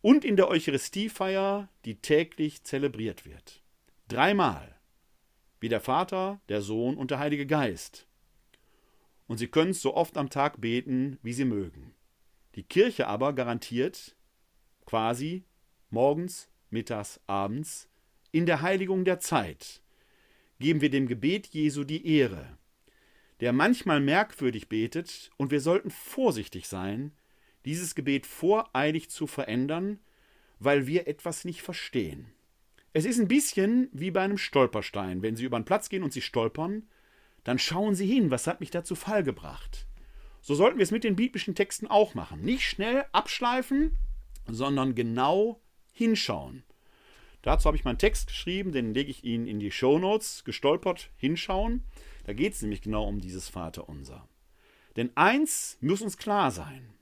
und in der Eucharistiefeier, die täglich zelebriert wird. Dreimal. Wie der Vater, der Sohn und der Heilige Geist. Und Sie können es so oft am Tag beten, wie Sie mögen. Die Kirche aber garantiert quasi morgens, mittags, abends in der Heiligung der Zeit geben wir dem Gebet Jesu die Ehre, der manchmal merkwürdig betet, und wir sollten vorsichtig sein, dieses Gebet voreilig zu verändern, weil wir etwas nicht verstehen. Es ist ein bisschen wie bei einem Stolperstein. Wenn Sie über einen Platz gehen und Sie stolpern, dann schauen Sie hin, was hat mich da zu Fall gebracht. So sollten wir es mit den biblischen Texten auch machen. Nicht schnell abschleifen, sondern genau hinschauen. Dazu habe ich meinen Text geschrieben, den lege ich Ihnen in die Show Notes. Gestolpert, hinschauen. Da geht es nämlich genau um dieses Vaterunser. Denn eins muss uns klar sein.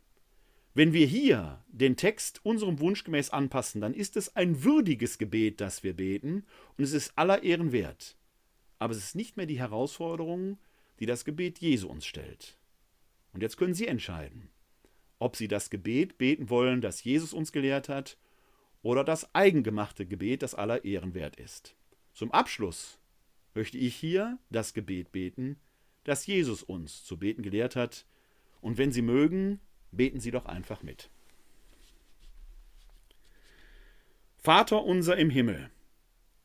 Wenn wir hier den Text unserem Wunsch gemäß anpassen, dann ist es ein würdiges Gebet, das wir beten, und es ist aller Ehren wert. Aber es ist nicht mehr die Herausforderung, die das Gebet Jesu uns stellt. Und jetzt können Sie entscheiden, ob Sie das Gebet beten wollen, das Jesus uns gelehrt hat, oder das eigengemachte Gebet, das aller Ehren wert ist. Zum Abschluss möchte ich hier das Gebet beten, das Jesus uns zu beten gelehrt hat, und wenn Sie mögen, beten Sie doch einfach mit. Vater unser im Himmel,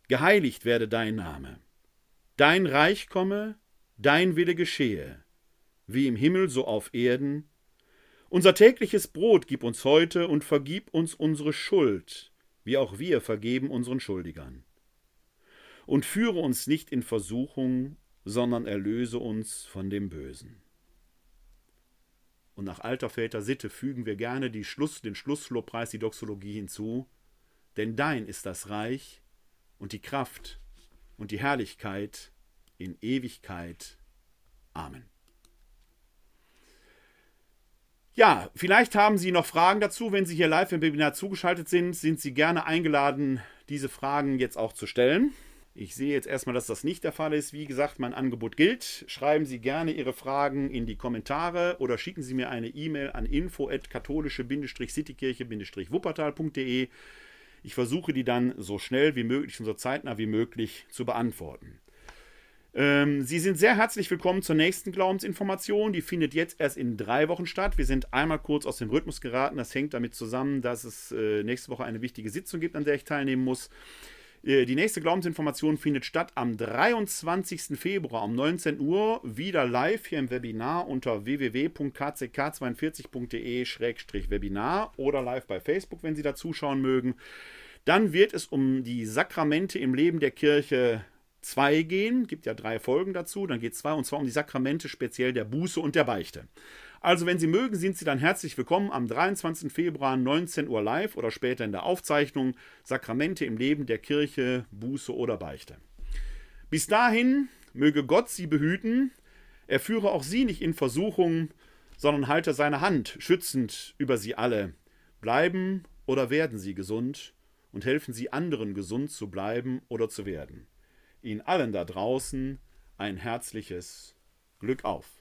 geheiligt werde dein Name, dein Reich komme, dein Wille geschehe, wie im Himmel so auf Erden, unser tägliches Brot gib uns heute und vergib uns unsere Schuld, wie auch wir vergeben unseren Schuldigern. Und führe uns nicht in Versuchung, sondern erlöse uns von dem Bösen. Und nach alter Väter Sitte fügen wir gerne die Schluss, den Schlusslobpreis, die Doxologie hinzu, denn dein ist das Reich und die Kraft und die Herrlichkeit in Ewigkeit. Amen. Ja, vielleicht haben Sie noch Fragen dazu. Wenn Sie hier live im Webinar zugeschaltet sind, sind Sie gerne eingeladen, diese Fragen jetzt auch zu stellen. Ich sehe jetzt erstmal, dass das nicht der Fall ist. Wie gesagt, mein Angebot gilt. Schreiben Sie gerne Ihre Fragen in die Kommentare oder schicken Sie mir eine E-Mail an info@katholische-citykirche-wuppertal.de. Ich versuche die dann so schnell wie möglich und so zeitnah wie möglich zu beantworten. Ähm, Sie sind sehr herzlich willkommen zur nächsten Glaubensinformation. Die findet jetzt erst in drei Wochen statt. Wir sind einmal kurz aus dem Rhythmus geraten. Das hängt damit zusammen, dass es äh, nächste Woche eine wichtige Sitzung gibt, an der ich teilnehmen muss. Äh, die nächste Glaubensinformation findet statt am 23. Februar um 19 Uhr, wieder live hier im Webinar unter www.kck42.de-webinar oder live bei Facebook, wenn Sie da zuschauen mögen. Dann wird es um die Sakramente im Leben der Kirche 2 gehen. Gibt ja drei Folgen dazu. Dann geht es zwei und zwar um die Sakramente speziell der Buße und der Beichte. Also, wenn Sie mögen, sind Sie dann herzlich willkommen am 23. Februar 19 Uhr live oder später in der Aufzeichnung Sakramente im Leben der Kirche, Buße oder Beichte. Bis dahin möge Gott Sie behüten. Er führe auch Sie nicht in Versuchung, sondern halte seine Hand schützend über Sie alle. Bleiben oder werden Sie gesund und helfen Sie anderen gesund zu bleiben oder zu werden. Ihnen allen da draußen ein herzliches Glück auf.